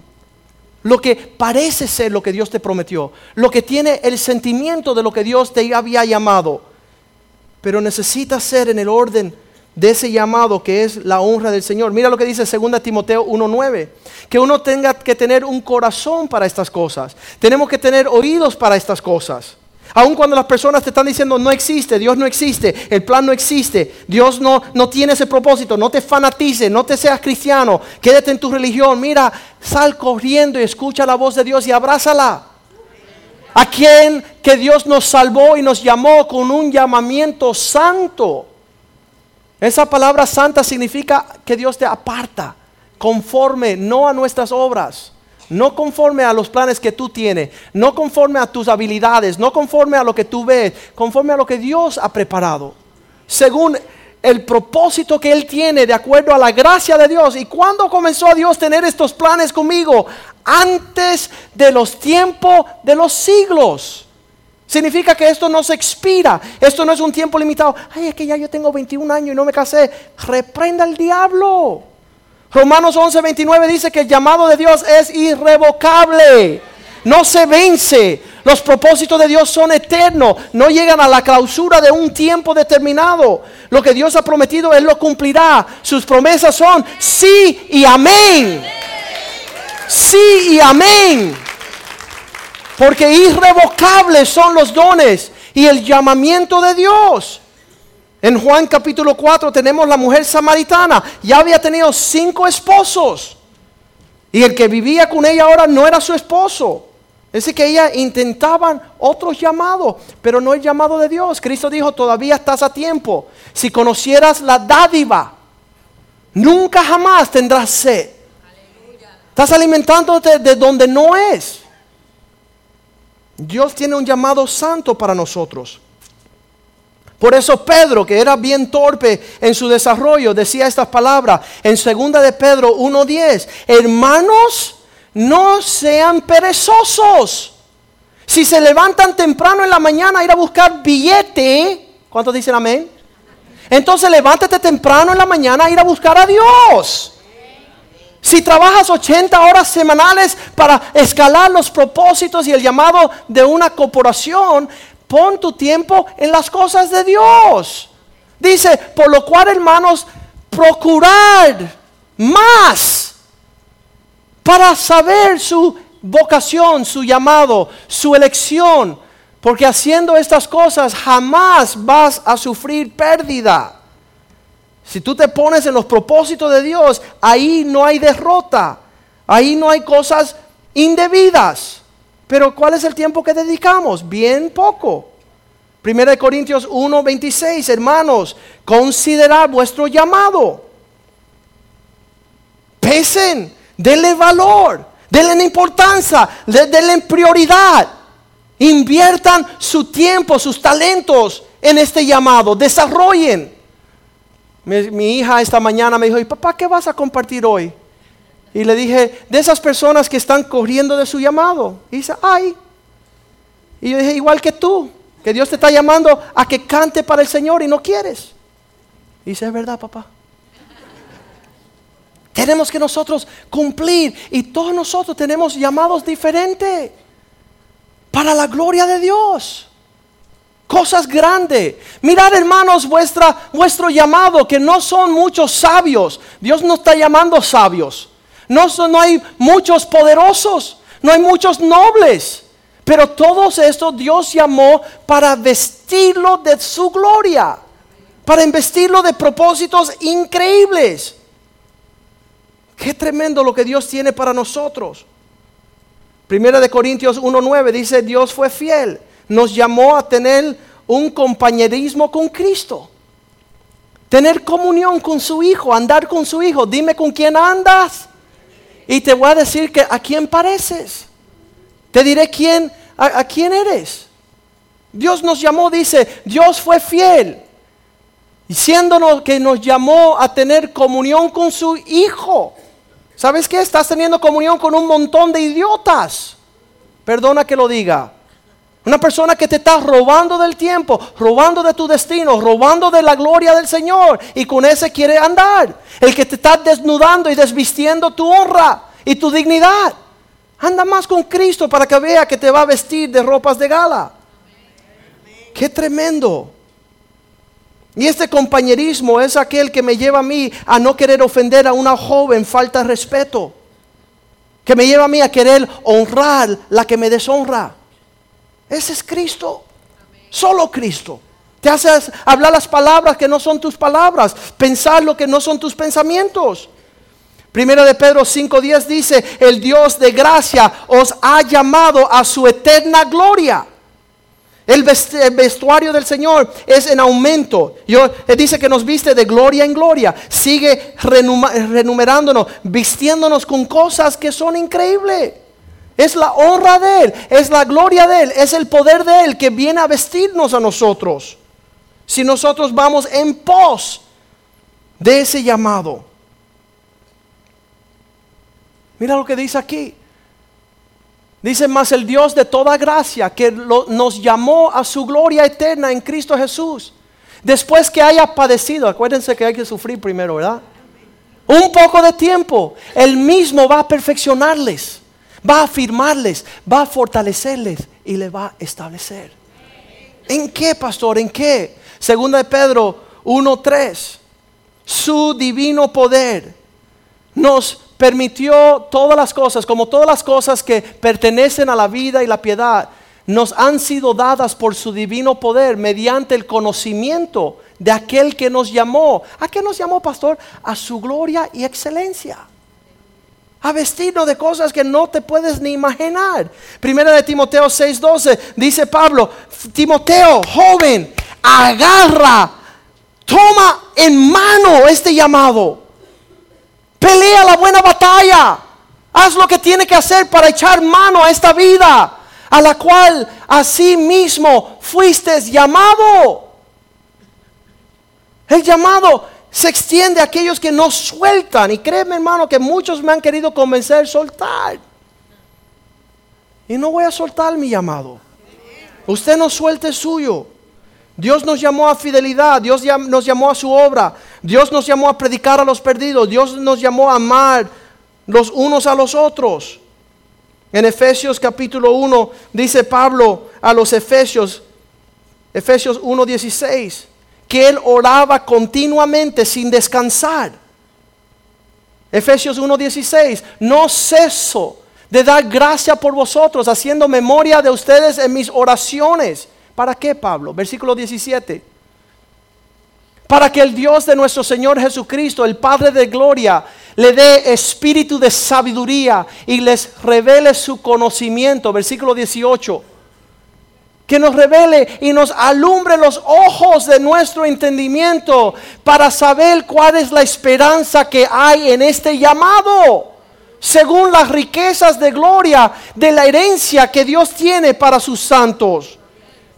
Lo que parece ser lo que Dios te prometió, lo que tiene el sentimiento de lo que Dios te había llamado. Pero necesita ser en el orden de ese llamado que es la honra del Señor. Mira lo que dice 2 Timoteo 1.9, que uno tenga que tener un corazón para estas cosas, tenemos que tener oídos para estas cosas. Aun cuando las personas te están diciendo no existe, Dios no existe, el plan no existe, Dios no, no tiene ese propósito, no te fanatices, no te seas cristiano, quédate en tu religión, mira, sal corriendo y escucha la voz de Dios y abrázala. A quien que Dios nos salvó y nos llamó con un llamamiento santo. Esa palabra santa significa que Dios te aparta, conforme no a nuestras obras, no conforme a los planes que tú tienes, no conforme a tus habilidades, no conforme a lo que tú ves, conforme a lo que Dios ha preparado, según el propósito que Él tiene de acuerdo a la gracia de Dios. ¿Y cuándo comenzó a Dios tener estos planes conmigo? Antes de los tiempos de los siglos. Significa que esto no se expira. Esto no es un tiempo limitado. Ay, es que ya yo tengo 21 años y no me casé. Reprenda al diablo. Romanos 11, 29 dice que el llamado de Dios es irrevocable. No se vence. Los propósitos de Dios son eternos. No llegan a la clausura de un tiempo determinado. Lo que Dios ha prometido, Él lo cumplirá. Sus promesas son sí y amén. Sí y amén. Porque irrevocables son los dones y el llamamiento de Dios. En Juan capítulo 4 tenemos la mujer samaritana. Ya había tenido cinco esposos. Y el que vivía con ella ahora no era su esposo. Es decir, que ella intentaban otros llamados, pero no el llamado de Dios. Cristo dijo, todavía estás a tiempo. Si conocieras la dádiva, nunca jamás tendrás sed. Estás alimentándote de donde no es. Dios tiene un llamado santo para nosotros. Por eso Pedro, que era bien torpe en su desarrollo, decía estas palabras en segunda de Pedro 1:10, "Hermanos, no sean perezosos. Si se levantan temprano en la mañana a ir a buscar billete, ¿cuántos dicen amén? Entonces levántate temprano en la mañana a ir a buscar a Dios. Si trabajas 80 horas semanales para escalar los propósitos y el llamado de una corporación, pon tu tiempo en las cosas de Dios. Dice, por lo cual hermanos, procurar más para saber su vocación, su llamado, su elección, porque haciendo estas cosas jamás vas a sufrir pérdida. Si tú te pones en los propósitos de Dios, ahí no hay derrota, ahí no hay cosas indebidas. Pero ¿cuál es el tiempo que dedicamos? Bien poco. Primera de Corintios 1, 26, hermanos, considerad vuestro llamado. Pesen, denle valor, denle importancia, denle prioridad. Inviertan su tiempo, sus talentos en este llamado, desarrollen. Mi, hija esta mañana me dijo, ¿y papá qué vas a compartir hoy? Y le dije, de esas personas que están corriendo de su llamado. Y dice, ay. Y yo dije, igual que tú, que Dios te está llamando a que cante para el Señor y no quieres. Y dice, es verdad, papá. tenemos que nosotros cumplir y todos nosotros tenemos llamados diferentes para la gloria de Dios cosas grandes. Mirad, hermanos, vuestra, vuestro llamado, que no son muchos sabios. Dios no está llamando sabios. No, hay muchos poderosos, no hay muchos nobles. Pero todos estos Dios llamó para vestirlo de su gloria, para investirlo de propósitos increíbles. Qué tremendo lo que Dios tiene para nosotros. Primera de Corintios 1.9 dice, Dios fue fiel nos llamó a tener un compañerismo con Cristo. Tener comunión con su Hijo, andar con su Hijo. Dime con quién andas. Y te voy a decir que a quién pareces. Te diré quién, a, quién eres. Dios nos llamó, dice, Dios fue fiel. Diciéndonos que nos llamó a tener comunión con su Hijo. ¿Sabes qué? Estás teniendo comunión con un montón de idiotas. Perdona que lo diga. Una persona que te está robando del tiempo, robando de tu destino, robando de la gloria del Señor. Y con ese quiere andar. El que te está desnudando y desvistiendo tu honra y tu dignidad. Anda más con Cristo para que vea que te va a vestir de ropas de gala. Qué tremendo. Y este compañerismo es aquel que me lleva a mí a no querer ofender a una joven, falta de respeto. Que me lleva a mí a querer honrar la que me deshonra. Ese es Cristo. Solo Cristo. Te haces hablar las palabras que no son tus palabras, pensar lo que no son tus pensamientos. Primera de Pedro 5:10 dice, el Dios de gracia os ha llamado a su eterna gloria. El vestuario del Señor es en aumento. Yo, él dice que nos viste de gloria en gloria. Sigue renumerándonos, vistiéndonos con cosas que son increíbles. Es la honra de Él, es la gloria de Él, es el poder de Él que viene a vestirnos a nosotros. Si nosotros vamos en pos de ese llamado. Mira lo que dice aquí. Dice más el Dios de toda gracia que nos llamó a su gloria eterna en Cristo Jesús. Después que haya padecido, acuérdense que hay que sufrir primero, ¿verdad? Un poco de tiempo, Él mismo va a perfeccionarles, va a afirmarles, va a fortalecerles y le va a establecer. ¿En qué, pastor? ¿En qué? Segunda de Pedro 1.3. Su divino poder nos permitió todas las cosas, como todas las cosas que pertenecen a la vida y la piedad, nos han sido dadas por su divino poder mediante el conocimiento de aquel que nos llamó. ¿A qué nos llamó, pastor? A su gloria y excelencia. A vestirnos de cosas que no te puedes ni imaginar. Primera de Timoteo 6:12 dice Pablo, Timoteo, joven, agarra, toma en mano este llamado Pelea la buena batalla. Haz lo que tiene que hacer para echar mano a esta vida a la cual así mismo fuiste llamado. El llamado se extiende a aquellos que no sueltan. Y créeme hermano que muchos me han querido convencer soltar. Y no voy a soltar mi llamado. Usted no suelte suyo. Dios nos llamó a fidelidad, Dios nos llamó a su obra, Dios nos llamó a predicar a los perdidos, Dios nos llamó a amar los unos a los otros. En Efesios capítulo 1 dice Pablo a los Efesios, Efesios 1:16, que él oraba continuamente sin descansar. Efesios 1:16, no ceso de dar gracia por vosotros, haciendo memoria de ustedes en mis oraciones ¿Para qué, Pablo? Versículo 17. Para que el Dios de nuestro Señor Jesucristo, el Padre de Gloria, le dé espíritu de sabiduría y les revele su conocimiento. Versículo 18. Que nos revele y nos alumbre los ojos de nuestro entendimiento para saber cuál es la esperanza que hay en este llamado según las riquezas de gloria de la herencia que Dios tiene para sus santos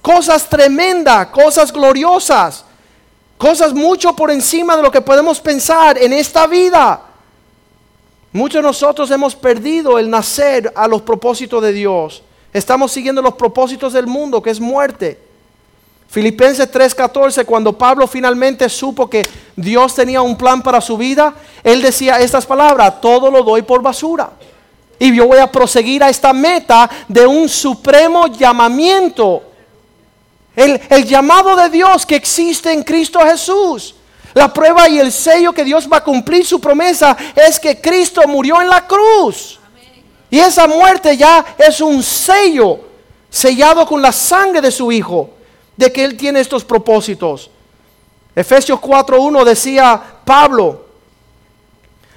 cosas tremendas, cosas gloriosas, cosas mucho por encima de lo que podemos pensar en esta vida. Muchos de nosotros hemos perdido el nacer a los propósitos de Dios. Estamos siguiendo los propósitos del mundo, que es muerte. Filipenses 3:14, cuando Pablo finalmente supo que Dios tenía un plan para su vida, él decía estas palabras, todo lo doy por basura. Y yo voy a proseguir a esta meta de un supremo llamamiento el, llamado de Dios que existe en Cristo Jesús. La prueba y el sello que Dios va a cumplir su promesa es que Cristo murió en la cruz. Y esa muerte ya es un sello sellado con la sangre de su Hijo, de que Él tiene estos propósitos. Efesios 4.1 decía Pablo,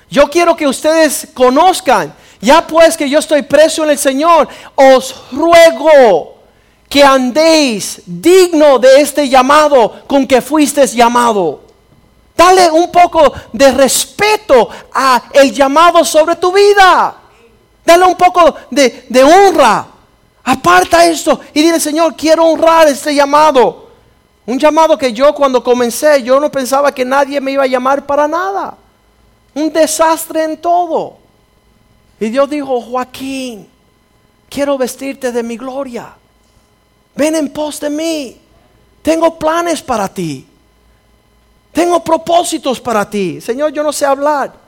yo quiero que ustedes conozcan, ya pues que yo estoy preso en el Señor, os ruego que andéis digno de este llamado con que fuiste llamado. Dale un poco de respeto a el llamado sobre tu vida. Dale un poco de, honra. Aparta esto y dile, Señor, quiero honrar este llamado. Un llamado que yo cuando comencé, yo no pensaba que nadie me iba a llamar para nada. Un desastre en todo. Y Dios dijo, Joaquín, quiero vestirte de mi gloria. Ven en pos de mí. Tengo planes para ti. Tengo propósitos para ti. Señor, yo no sé hablar.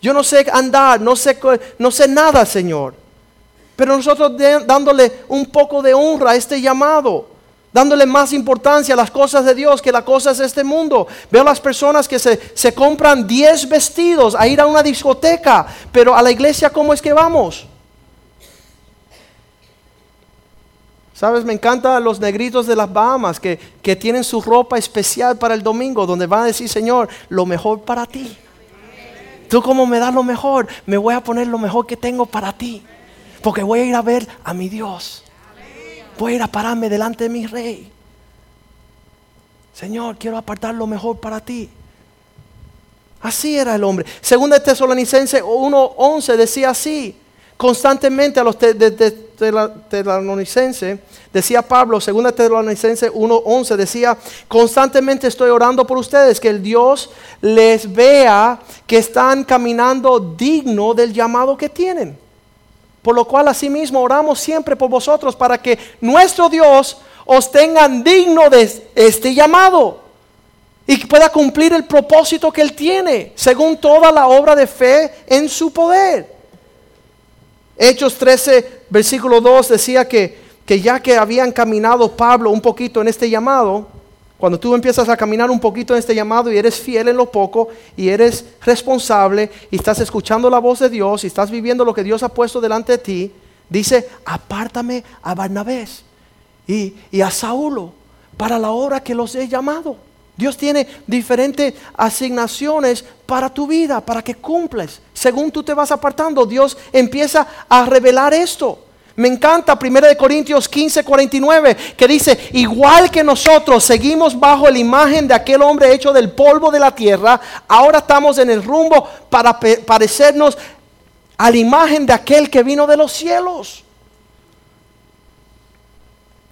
Yo no sé andar. No sé, no sé nada, Señor. Pero nosotros dándole un poco de honra a este llamado dándole más importancia a las cosas de Dios que las cosas de este mundo. Veo las personas que se, se compran 10 vestidos a ir a una discoteca, pero a la iglesia ¿cómo es que vamos? Sabes, me encantan los negritos de las Bahamas que, que tienen su ropa especial para el domingo, donde van a decir, Señor, lo mejor para ti. Tú como me das lo mejor, me voy a poner lo mejor que tengo para ti. Porque voy a ir a ver a mi Dios voy a ir a pararme delante de mi rey. Señor, quiero apartar lo mejor para ti. Así era el hombre. Según de Tesalonicense 1.11 decía así. Constantemente a los tesalonicenses, decía Pablo, según de Tesalonicense 1.11 decía, constantemente estoy orando por ustedes, que el Dios les vea que están caminando digno del llamado que tienen. Por lo cual asimismo oramos siempre por vosotros para que nuestro Dios os tenga digno de este llamado y que pueda cumplir el propósito que Él tiene, según toda la obra de fe en su poder. Hechos 13, versículo 2 decía que, que ya que habían caminado Pablo un poquito en este llamado, cuando tú empiezas a caminar un poquito en este llamado y eres fiel en lo poco y eres responsable y estás escuchando la voz de Dios y estás viviendo lo que Dios ha puesto delante de ti, dice, apártame a Barnabé y, y a Saulo para la obra que los he llamado. Dios tiene diferentes asignaciones para tu vida, para que cumples. Según tú te vas apartando, Dios empieza a revelar esto. Me encanta 1 Corintios 15, 49, que dice, igual que nosotros seguimos bajo la imagen de aquel hombre hecho del polvo de la tierra, ahora estamos en el rumbo para parecernos a la imagen de aquel que vino de los cielos.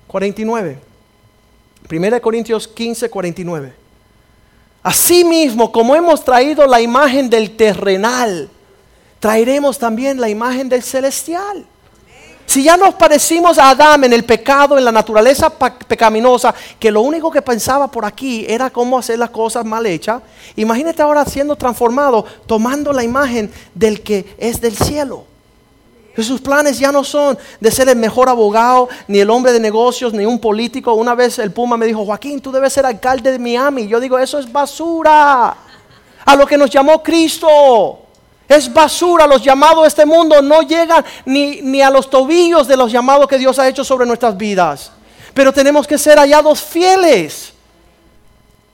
49. 1 Corintios 15, 49. Asimismo, como hemos traído la imagen del terrenal, traeremos también la imagen del celestial. Si ya nos parecimos a Adán en el pecado, en la naturaleza pecaminosa, que lo único que pensaba por aquí era cómo hacer las cosas mal hechas, imagínate ahora siendo transformado, tomando la imagen del que es del cielo. Sus planes ya no son de ser el mejor abogado, ni el hombre de negocios, ni un político. Una vez el Puma me dijo, Joaquín, tú debes ser alcalde de Miami. Yo digo, eso es basura. A lo que nos llamó Cristo. Es basura, los llamados de este mundo no llegan ni, ni, a los tobillos de los llamados que Dios ha hecho sobre nuestras vidas. Pero tenemos que ser hallados fieles.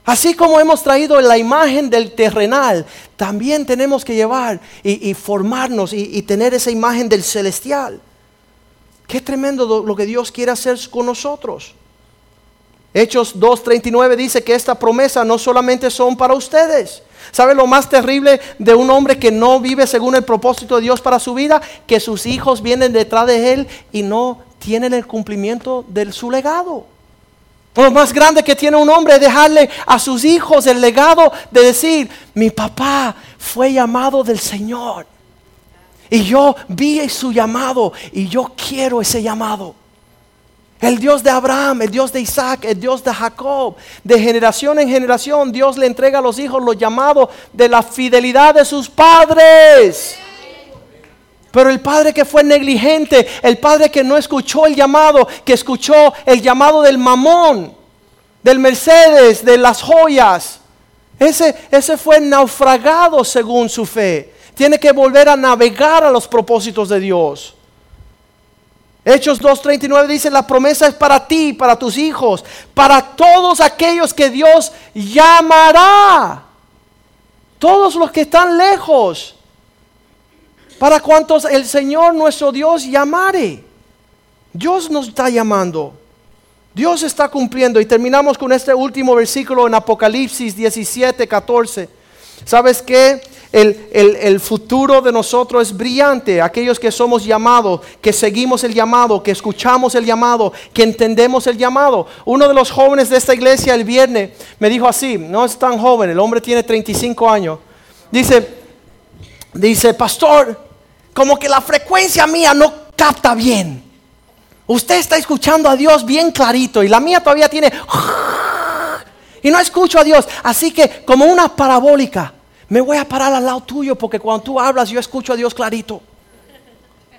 Así como hemos traído la imagen del terrenal, también tenemos que llevar y, formarnos y, tener esa imagen del celestial. Qué tremendo lo que Dios quiere hacer con nosotros. Hechos 2.39 dice que esta promesa no solamente son para ustedes, ¿Sabe lo más terrible de un hombre que no vive según el propósito de Dios para su vida? Que sus hijos vienen detrás de él y no tienen el cumplimiento de su legado. Lo más grande que tiene un hombre dejarle a sus hijos el legado de decir, mi papá fue llamado del Señor. Y yo vi su llamado y yo quiero ese llamado. El Dios de Abraham, el Dios de Isaac, el Dios de Jacob. De generación en generación Dios le entrega a los hijos los llamados de la fidelidad de sus padres. Pero el padre que fue negligente, el padre que no escuchó el llamado, que escuchó el llamado del mamón, del Mercedes, de las joyas, ese, ese fue naufragado según su fe. Tiene que volver a navegar a los propósitos de Dios. Hechos 2.39 dice, la promesa es para ti, para tus hijos, para todos aquellos que Dios llamará. Todos los que están lejos. Para cuantos el Señor nuestro Dios llamare. Dios nos está llamando. Dios está cumpliendo. Y terminamos con este último versículo en Apocalipsis 17, 14. ¿Sabes qué? el, futuro de nosotros es brillante. Aquellos que somos llamados, que seguimos el llamado, que escuchamos el llamado, que entendemos el llamado. Uno de los jóvenes de esta iglesia el viernes me dijo así, no es tan joven, el hombre tiene 35 años. Dice, dice, pastor, como que la frecuencia mía no capta bien. Usted está escuchando a Dios bien clarito y la mía todavía tiene... Y no escucho a Dios. Así que como una parabólica, me voy a parar al lado tuyo porque cuando tú hablas yo escucho a Dios clarito.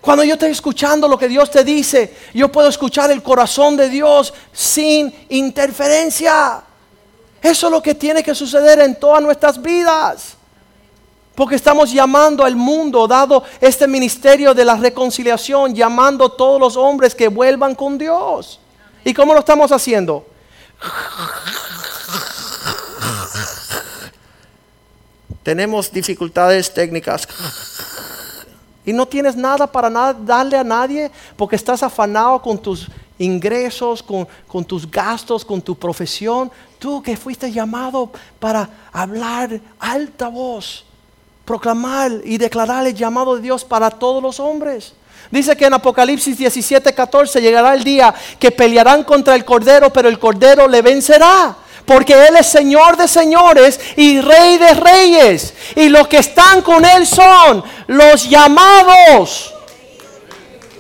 Cuando yo estoy escuchando lo que Dios te dice, yo puedo escuchar el corazón de Dios sin interferencia. Eso es lo que tiene que suceder en todas nuestras vidas. Porque estamos llamando al mundo, dado este ministerio de la reconciliación, llamando a todos los hombres que vuelvan con Dios. ¿Y cómo lo estamos haciendo? Tenemos dificultades técnicas. Y no tienes nada para darle a nadie porque estás afanado con tus ingresos, con, tus gastos, con tu profesión. Tú que fuiste llamado para hablar alta voz proclamar y declarar el llamado de Dios para todos los hombres. Dice que en Apocalipsis 17, 14 llegará el día que pelearán contra el Cordero, pero el Cordero le vencerá. Porque Él es Señor de señores y Rey de reyes. Y los que están con Él son los llamados,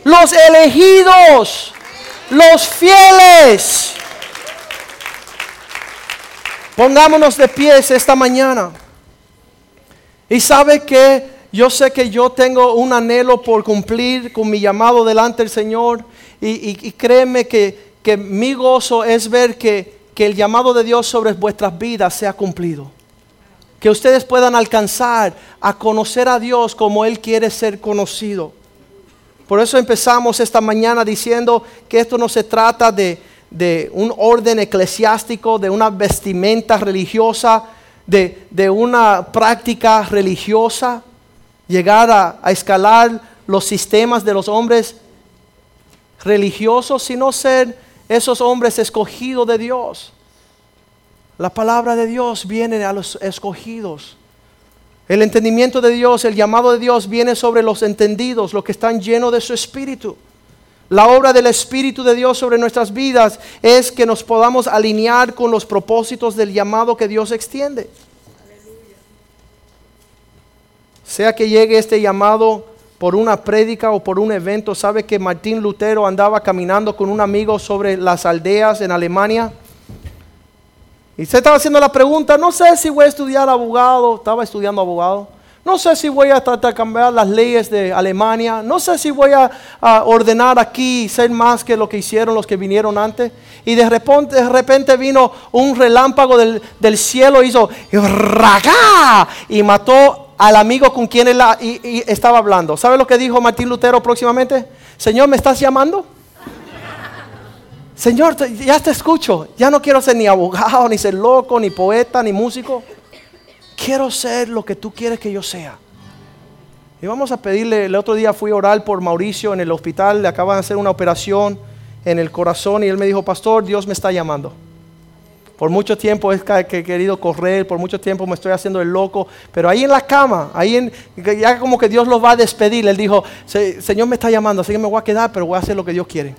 los elegidos, los fieles. Pongámonos de pies esta mañana. Y sabe que yo sé que yo tengo un anhelo por cumplir con mi llamado delante del Señor. Y, créeme que, que, mi gozo es ver que, que el llamado de Dios sobre vuestras vidas sea cumplido. Que ustedes puedan alcanzar a conocer a Dios como Él quiere ser conocido. Por eso empezamos esta mañana diciendo que esto no se trata de, de un orden eclesiástico, de una vestimenta religiosa, de, una práctica religiosa, llegar a, a escalar los sistemas de los hombres religiosos, sino ser esos hombres escogidos de Dios. La palabra de Dios viene a los escogidos. El entendimiento de Dios, el llamado de Dios viene sobre los entendidos, los que están llenos de su espíritu. La obra del Espíritu de Dios sobre nuestras vidas es que nos podamos alinear con los propósitos del llamado que Dios extiende. Sea que llegue este llamado por una prédica o por un evento, sabe que Martín Lutero andaba caminando con un amigo sobre las aldeas en Alemania. Y se estaba haciendo la pregunta, no sé si voy a estudiar abogado, estaba estudiando abogado. No sé si voy a tratar de cambiar las leyes de Alemania. No sé si voy a, ordenar aquí ser más que lo que hicieron los que vinieron antes. Y de repente, vino un relámpago del, del cielo, hizo ¡raga! y mató al amigo con quien él estaba hablando. ¿Sabe lo que dijo Martín Lutero próximamente? Señor, ¿me estás llamando? Señor, ya te escucho. Ya no quiero ser ni abogado, ni ser loco, ni poeta, ni músico quiero ser lo que tú quieres que yo sea. Y vamos a pedirle, el otro día fui a orar por Mauricio en el hospital, le acaban de hacer una operación en el corazón y él me dijo, pastor, Dios me está llamando. Por mucho tiempo he querido correr, por mucho tiempo me estoy haciendo el loco, pero ahí en la cama, ahí en, ya como que Dios los va a despedir, él dijo, Señor me está llamando, así que me voy a quedar, pero voy a hacer lo que Dios quiere.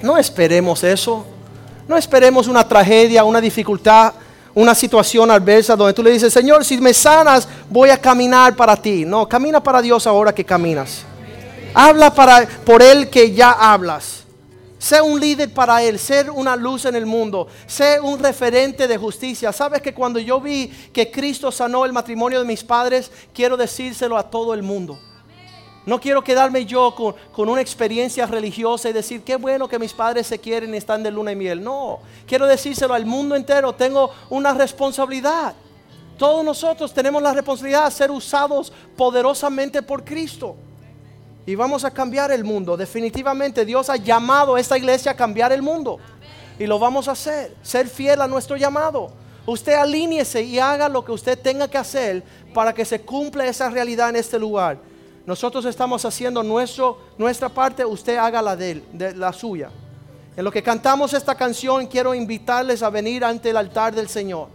No esperemos eso, no esperemos una tragedia, una dificultad una situación adversa donde tú le dices, Señor, si me sanas, voy a caminar para ti. No, camina para Dios ahora que caminas. Habla para, por Él que ya hablas. Sé un líder para Él, ser una luz en el mundo, sé un referente de justicia. Sabes que cuando yo vi que Cristo sanó el matrimonio de mis padres, quiero decírselo a todo el mundo. No quiero quedarme yo con, una experiencia religiosa y decir, qué bueno que mis padres se quieren y están de luna y miel. No, quiero decírselo al mundo entero, tengo una responsabilidad. Todos nosotros tenemos la responsabilidad de ser usados poderosamente por Cristo. Y vamos a cambiar el mundo. Definitivamente Dios ha llamado a esta iglesia a cambiar el mundo. Y lo vamos a hacer. Ser fiel a nuestro llamado. Usted alíñese y haga lo que usted tenga que hacer para que se cumpla esa realidad en este lugar. Nosotros estamos haciendo nuestro, nuestra parte, usted haga la de, de la suya. En lo que cantamos esta canción, quiero invitarles a venir ante el altar del Señor.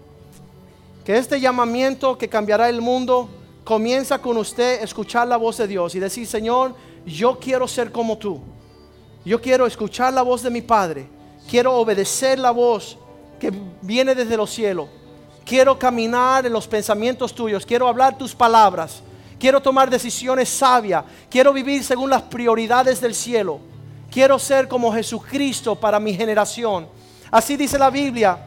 Que este llamamiento que cambiará el mundo comienza con usted escuchar la voz de Dios y decir, Señor, yo quiero ser como tú. Yo quiero escuchar la voz de mi Padre. Quiero obedecer la voz que viene desde los cielos. Quiero caminar en los pensamientos tuyos. Quiero hablar tus palabras. Quiero tomar decisiones sabias. Quiero vivir según las prioridades del cielo. Quiero ser como Jesucristo para mi generación. Así dice la Biblia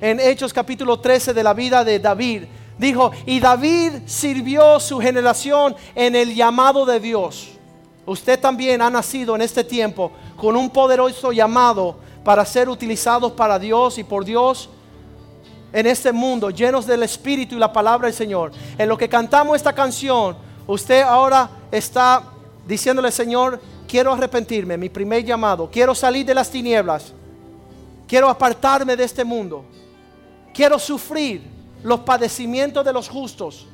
en Hechos capítulo 13 de la vida de David. Dijo, y David sirvió su generación en el llamado de Dios. Usted también ha nacido en este tiempo con un poderoso llamado para ser utilizados para Dios y por Dios en este mundo, llenos del Espíritu y la palabra del Señor. En lo que cantamos esta canción, usted ahora está diciéndole, Señor, quiero arrepentirme, mi primer llamado, quiero salir de las tinieblas, quiero apartarme de este mundo, quiero sufrir los padecimientos de los justos,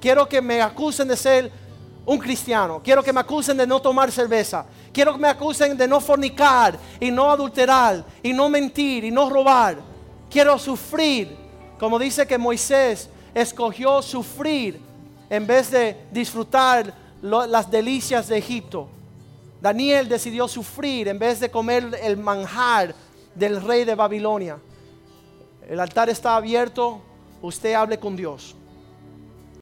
quiero que me acusen de ser un cristiano. Quiero que me acusen de no tomar cerveza. Quiero que me acusen de no fornicar y no adulterar y no mentir y no robar. Quiero sufrir, como dice que Moisés escogió sufrir en vez de disfrutar las delicias de Egipto. Daniel decidió sufrir en vez de comer el manjar del rey de Babilonia. El altar está abierto, usted hable con Dios.